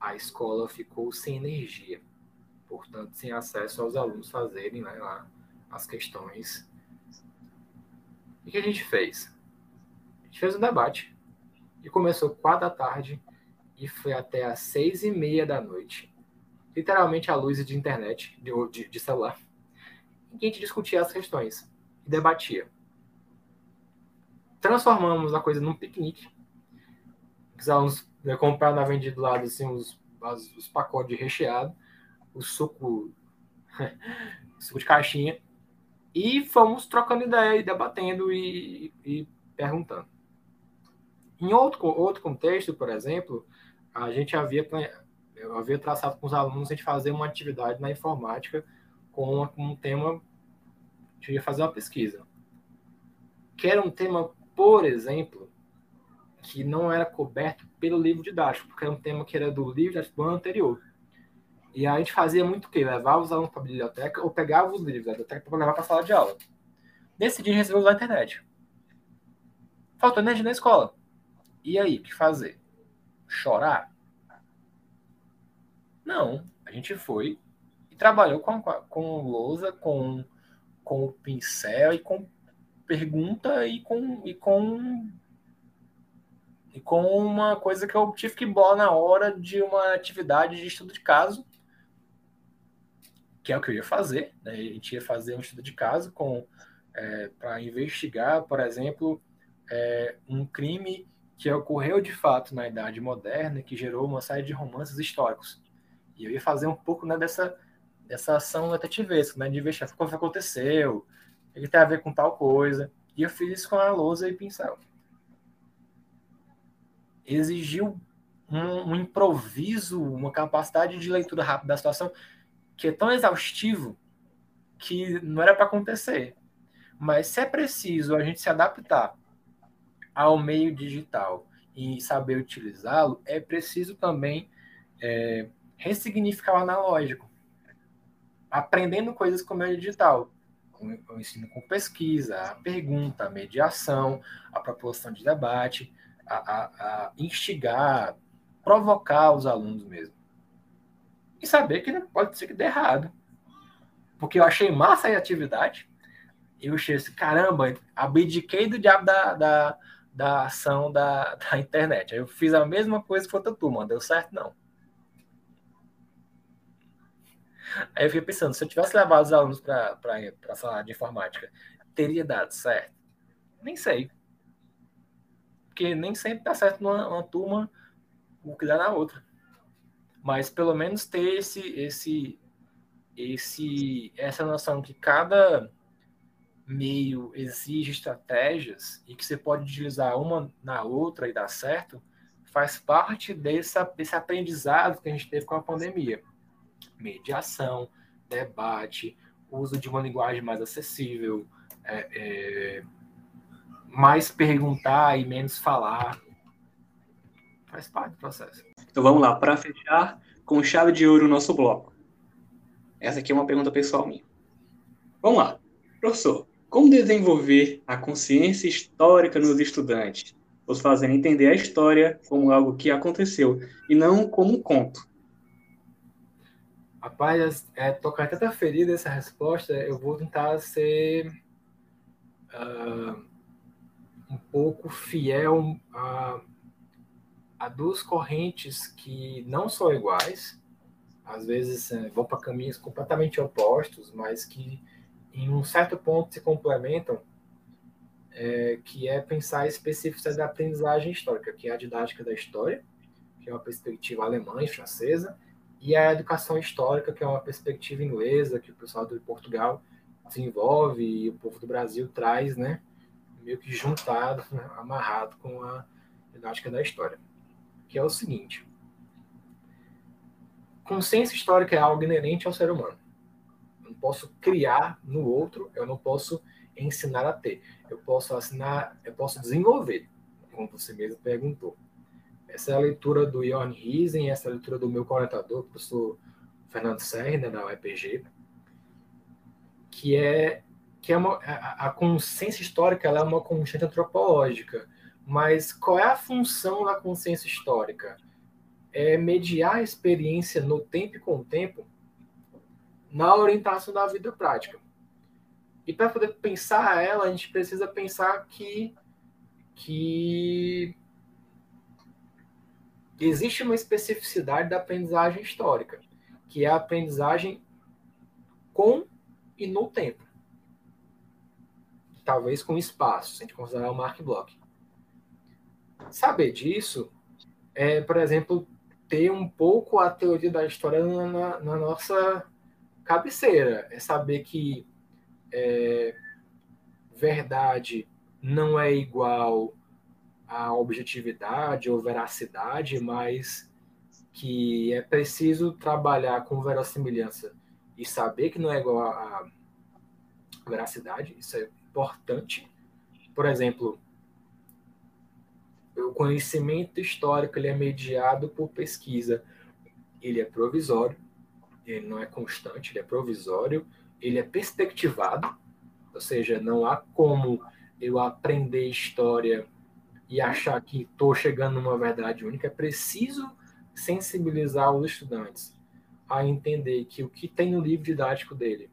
a escola ficou sem energia, portanto, sem acesso aos alunos fazerem né, lá as questões. O que a gente fez? A gente fez um debate e começou quatro da tarde e foi até às seis e meia da noite. Literalmente a luz de internet, de, de, de celular. Que a gente discutia as questões e debatia. Transformamos a coisa num piquenique. Os alunos né, compraram na vendida do lado assim, os, os, os pacotes de recheado, o suco, o [laughs] suco de caixinha. E fomos trocando ideia e debatendo e, e perguntando. Em outro, outro contexto, por exemplo, a gente havia, eu havia traçado com os alunos a gente fazer uma atividade na informática com um tema, a gente ia fazer uma pesquisa. Que era um tema, por exemplo, que não era coberto pelo livro didático, porque era um tema que era do livro didático do ano anterior. E a gente fazia muito o quê? Levava os alunos para a biblioteca ou pegava os livros da biblioteca para levar para a sala de aula. Nesse dia, recebeu a internet. Faltou energia na escola. E aí, o que fazer? Chorar? Não. A gente foi trabalhou com, com lousa, com, com pincel e com pergunta e com, e com e com uma coisa que eu tive que bolar na hora de uma atividade de estudo de caso, que é o que eu ia fazer. Né? A gente ia fazer um estudo de caso com é, para investigar, por exemplo, é, um crime que ocorreu de fato na Idade Moderna, que gerou uma série de romances históricos. E eu ia fazer um pouco né, dessa, dessa ação detetivesca, né, de investigar o que aconteceu, que tem a ver com tal coisa. E eu fiz isso com a lousa e pincel. Exigiu um, um improviso, uma capacidade de leitura rápida da situação que é tão exaustivo que não era para acontecer. Mas se é preciso a gente se adaptar ao meio digital e saber utilizá-lo, é preciso também é, ressignificar o analógico, aprendendo coisas com o meio digital. O ensino com pesquisa, a pergunta, a mediação, a proposição de debate, a, a, a instigar, provocar os alunos mesmo. E saber que pode ser que dê errado. Porque eu achei massa a atividade, eu achei assim, caramba, abdiquei do diabo da, da, da ação da, [laughs] da internet. Eu fiz a mesma coisa que outra turma, deu certo? Não. Aí eu fiquei pensando, se eu tivesse levado os alunos para a sala de informática, teria dado certo? Nem sei. Porque nem sempre dá certo numa, numa turma o que dá na outra. Mas pelo menos ter esse, esse, esse, essa noção que cada meio exige estratégias e que você pode utilizar uma na outra e dar certo, faz parte desse aprendizado que a gente teve com a pandemia. Mediação, debate, uso de uma linguagem mais acessível, é, é, mais perguntar e menos falar. Faz parte do processo. Então vamos lá, para fechar com chave de ouro o nosso bloco. Essa aqui é uma pergunta pessoal minha. Vamos lá. Professor, como desenvolver a consciência histórica nos estudantes? Os fazendo entender a história como algo que aconteceu e não como um conto. Rapaz, é, tocar tanta ferida essa resposta, eu vou tentar ser uh, um pouco fiel a, a duas correntes que não são iguais, às vezes é, vão para caminhos completamente opostos, mas que em um certo ponto se complementam, é, que é pensar a da aprendizagem histórica, que é a didática da história, que é uma perspectiva alemã e francesa, e a educação histórica, que é uma perspectiva inglesa, que o pessoal de Portugal desenvolve e o povo do Brasil traz, né, meio que juntado, né, amarrado com a didática da história, que é o seguinte: consciência histórica é algo inerente ao ser humano posso criar no outro, eu não posso ensinar a ter. Eu posso assinar, eu posso desenvolver, como você mesmo perguntou. Essa é a leitura do Jorn Riesen, essa é a leitura do meu coletador, professor Fernando Serra, né, da UEPG, que é que é uma, a, a consciência histórica é uma constante antropológica, mas qual é a função da consciência histórica? É mediar a experiência no tempo e com o tempo na orientação da vida prática. E para poder pensar ela, a gente precisa pensar que, que existe uma especificidade da aprendizagem histórica, que é a aprendizagem com e no tempo. Talvez com espaço, se a gente considerar o Mark Bloch. Saber disso é, por exemplo, ter um pouco a teoria da história na, na nossa cabeceira. É saber que é, verdade não é igual a objetividade ou veracidade, mas que é preciso trabalhar com verossimilhança e saber que não é igual a veracidade, isso é importante. Por exemplo, o conhecimento histórico ele é mediado por pesquisa, ele é provisório, ele não é constante, ele é provisório, ele é perspectivado, ou seja, não há como eu aprender história e achar que estou chegando numa verdade única. É preciso sensibilizar os estudantes a entender que o que tem no livro didático dele,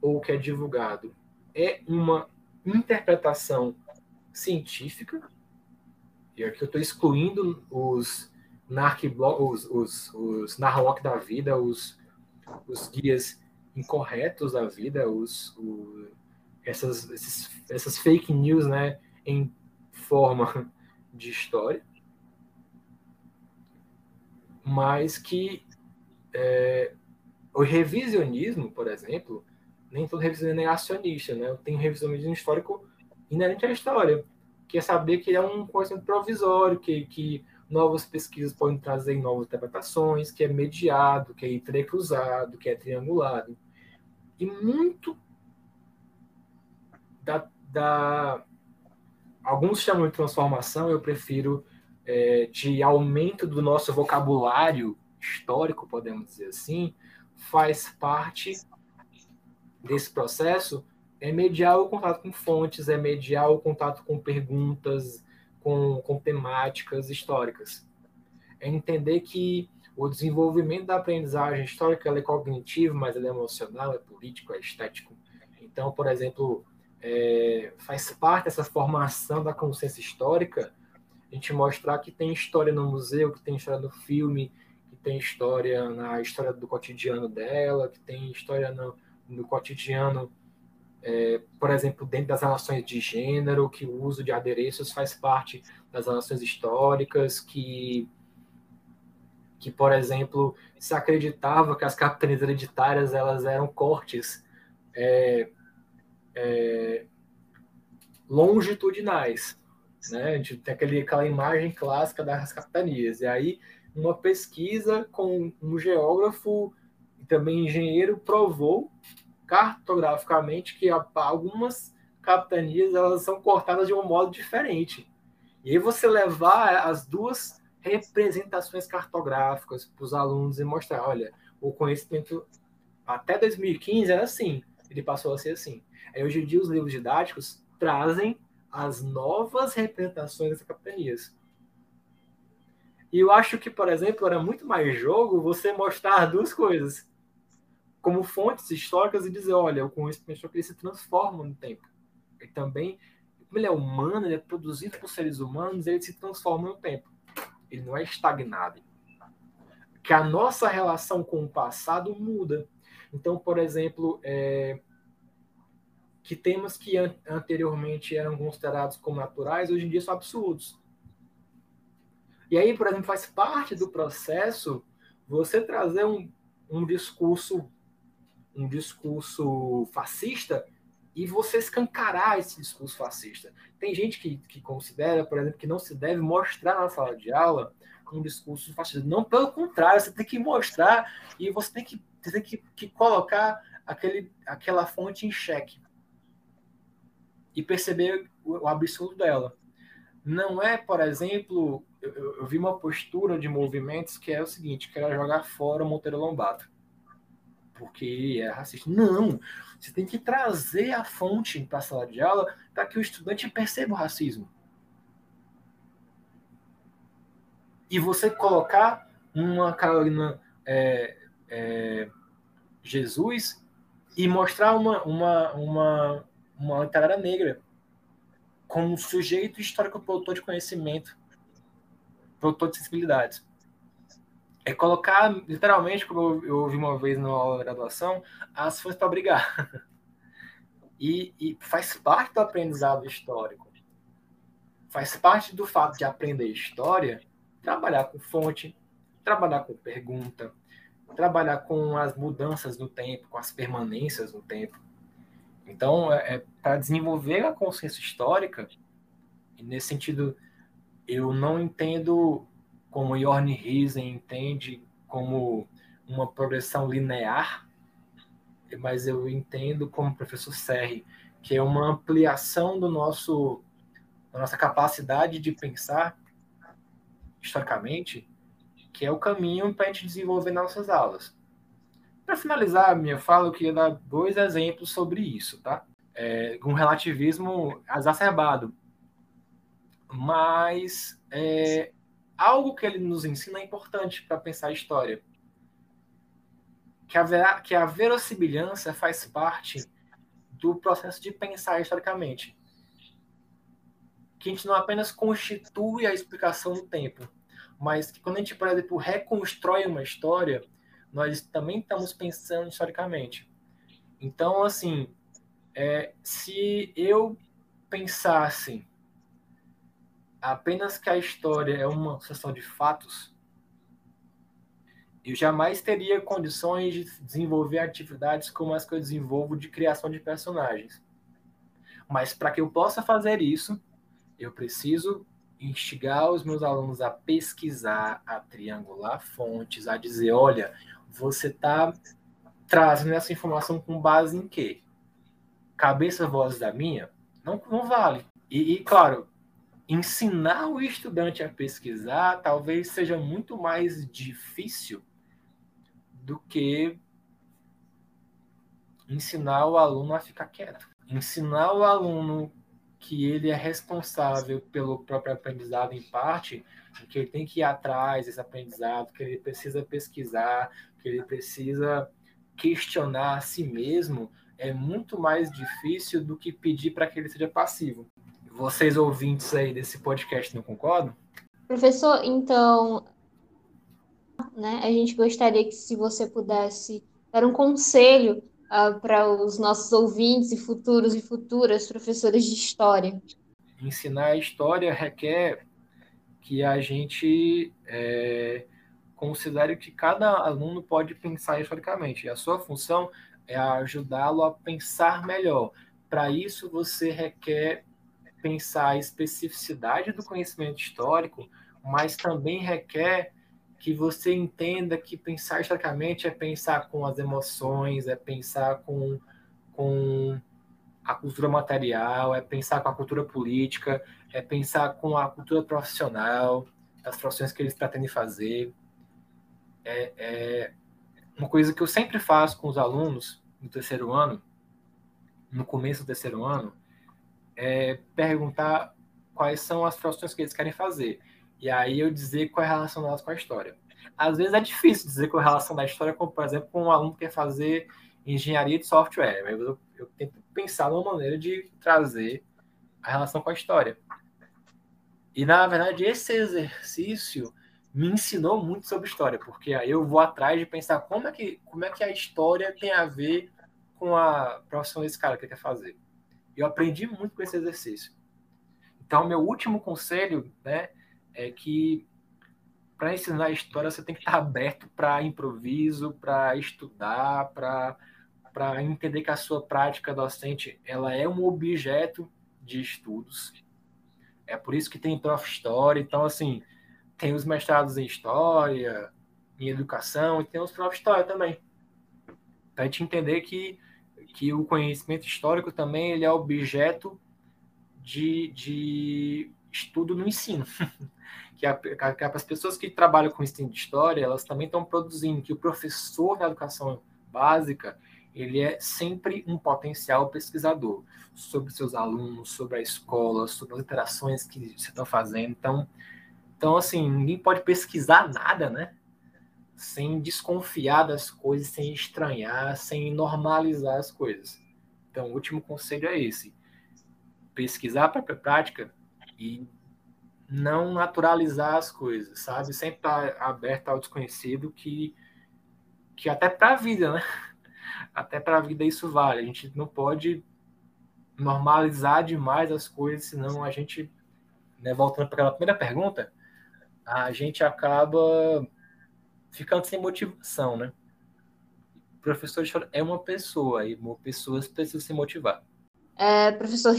ou que é divulgado, é uma interpretação científica, e aqui eu estou excluindo os os, os, os narwhal da vida, os, os guias incorretos da vida, os, essas, esses, essas fake news né, em forma de história, mas que é, o revisionismo, por exemplo, nem todo revisionismo é negacionista, né? Tem revisionismo histórico inerente à história, que é saber que é um conhecimento provisório, que, que novas pesquisas podem trazer novas interpretações, que é mediado, que é entrecruzado, que é triangulado. E muito da, da alguns chamam de transformação, eu prefiro é, de aumento do nosso vocabulário histórico, podemos dizer assim, faz parte desse processo é mediar o contato com fontes, é mediar o contato com perguntas, com, com temáticas históricas. É entender que o desenvolvimento da aprendizagem histórica é cognitivo, mas é emocional, é político, é estético. Então, por exemplo, é, faz parte dessa formação da consciência histórica a gente mostrar que tem história no museu, que tem história no filme, que tem história na história do cotidiano dela, que tem história no, no cotidiano é, por exemplo, dentro das relações de gênero, que o uso de adereços faz parte das relações históricas, que, que por exemplo, se acreditava que as capitanias hereditárias elas eram cortes é, é, longitudinais. Né? A gente tem aquele, aquela imagem clássica das capitanias. E aí, uma pesquisa com um geógrafo e também engenheiro provou cartograficamente que algumas capitanias elas são cortadas de um modo diferente. E aí você levar as duas representações cartográficas para os alunos e mostrar, olha, o conhecimento até 2015 era assim, ele passou a ser assim. Aí, hoje em dia os livros didáticos trazem as novas representações dessas capitanias. E eu acho que, por exemplo, era muito mais jogo você mostrar duas coisas como fontes históricas e dizer, olha, o conhecimento ele se transforma no tempo. Ele também, como ele é humano, ele é produzido por seres humanos, ele se transforma no tempo. Ele não é estagnado. Que a nossa relação com o passado muda. Então, por exemplo, é, que temas que an anteriormente eram considerados como naturais, hoje em dia são absurdos. E aí, por exemplo, faz parte do processo você trazer um, um discurso um discurso fascista e você escancarar esse discurso fascista. Tem gente que, que considera, por exemplo, que não se deve mostrar na sala de aula um discurso fascista. Não, pelo contrário, você tem que mostrar e você tem que, tem que, que colocar aquele, aquela fonte em xeque e perceber o, absurdo dela. Não é, por exemplo, eu, eu, vi uma postura de movimentos que é o seguinte, que era jogar fora o Monteiro Lobato porque é racista. Não, você tem que trazer a fonte para a sala de aula para que o estudante perceba o racismo. E você colocar uma Carolina é, é, Jesus e mostrar uma, uma, uma, uma literária negra como sujeito histórico produtor de conhecimento, produtor de sensibilidades é colocar, literalmente, como eu, ouvi uma vez na aula de graduação, as fontes para brigar. [laughs] E, e, faz parte do aprendizado histórico. Faz parte do fato de aprender história, trabalhar com fonte, trabalhar com pergunta, trabalhar com as mudanças do tempo, com as permanências no tempo. Então, é, é para desenvolver a consciência histórica, e nesse sentido, eu não entendo como Jorn Riesen entende como uma progressão linear, mas eu entendo como professor Serri, que é uma ampliação do nosso da nossa capacidade de pensar historicamente, que é o caminho para a gente desenvolver nossas aulas. Para finalizar minha fala, eu queria dar dois exemplos sobre isso, tá? É, um relativismo exacerbado. Mas é, algo que ele nos ensina é importante para pensar a história. que a, que a verossimilhança faz parte do processo de pensar historicamente. Que a gente não apenas constitui a explicação do tempo, mas que quando a gente, por exemplo, reconstrói uma história, nós também estamos pensando historicamente. Então, assim, é, se eu pensasse apenas que a história é uma sucessão de fatos, eu jamais teria condições de desenvolver atividades como as que eu desenvolvo de criação de personagens. Mas para que eu possa fazer isso, eu preciso instigar os meus alunos a pesquisar, a triangular fontes, a dizer, olha, você está trazendo essa informação com base em quê? Cabeça, voz da minha? Não, não vale. E, e, claro, ensinar o estudante a pesquisar talvez seja muito mais difícil do que ensinar o aluno a ficar quieto. Ensinar o aluno que ele é responsável pelo próprio aprendizado em parte, que ele tem que ir atrás desse aprendizado, que ele precisa pesquisar, que ele precisa questionar a si mesmo, é muito mais difícil do que pedir para que ele seja passivo. Vocês ouvintes aí desse podcast não concordam? Professor, então, né, a gente gostaria que se você pudesse dar um conselho uh, para os nossos ouvintes e futuros e futuras professores de história. Ensinar a história requer que a gente é, considere que cada aluno pode pensar historicamente. E a sua função é ajudá-lo a pensar melhor. Para isso, você requer pensar a especificidade do conhecimento histórico, mas também requer que você entenda que pensar historicamente é pensar com as emoções, é pensar com, com a cultura material, é pensar com a cultura política, é pensar com a cultura profissional, as profissões que eles pretendem fazer. É, é uma coisa que eu sempre faço com os alunos no terceiro ano, no começo do terceiro ano, é perguntar quais são as profissões que eles querem fazer. E aí eu dizer qual é a relação delas com a história. Às vezes é difícil dizer qual é a relação da história, como, por exemplo, um aluno que quer fazer engenharia de software. Eu, eu tento pensar numa maneira de trazer a relação com a história. E, na verdade, esse exercício me ensinou muito sobre história, porque aí eu vou atrás de pensar como é que, como é que a história tem a ver com a profissão desse cara que quer fazer. Eu aprendi muito com esse exercício. Então, meu último conselho, né, é que para ensinar história você tem que estar aberto para improviso, para estudar, para para entender que a sua prática docente ela é um objeto de estudos. É por isso que tem prof história, então assim, tem os mestrados em história, em educação e tem os prof história também. Para a gente entender que que o conhecimento histórico também ele é objeto de, de estudo no ensino. [laughs] que, a, que as pessoas que trabalham com ensino de história, elas também estão produzindo, que o professor da educação básica, ele é sempre um potencial pesquisador sobre seus alunos, sobre a escola, sobre as interações que você está fazendo. Então, então, assim, ninguém pode pesquisar nada, né? Sem desconfiar das coisas, sem estranhar, sem normalizar as coisas. Então, o último conselho é esse: pesquisar a prática e não naturalizar as coisas, sabe? Sempre estar tá aberto ao desconhecido, que, que até para a vida, né? [laughs] Até para a vida isso vale. A gente não pode normalizar demais as coisas, senão a gente, né, voltando para aquela primeira pergunta, a gente acaba ficando sem motivação, né? O professor é uma pessoa e pessoas precisam se motivar. É, professor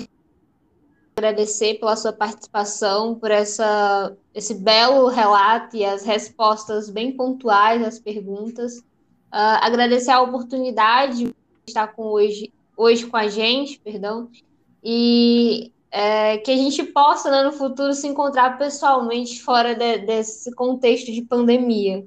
agradecer pela sua participação, por essa, esse belo relato e as respostas bem pontuais às perguntas. Uh, agradecer a oportunidade de estar com hoje, hoje com a gente, perdão, e é, que a gente possa, né, no futuro, se encontrar pessoalmente fora de, desse contexto de pandemia.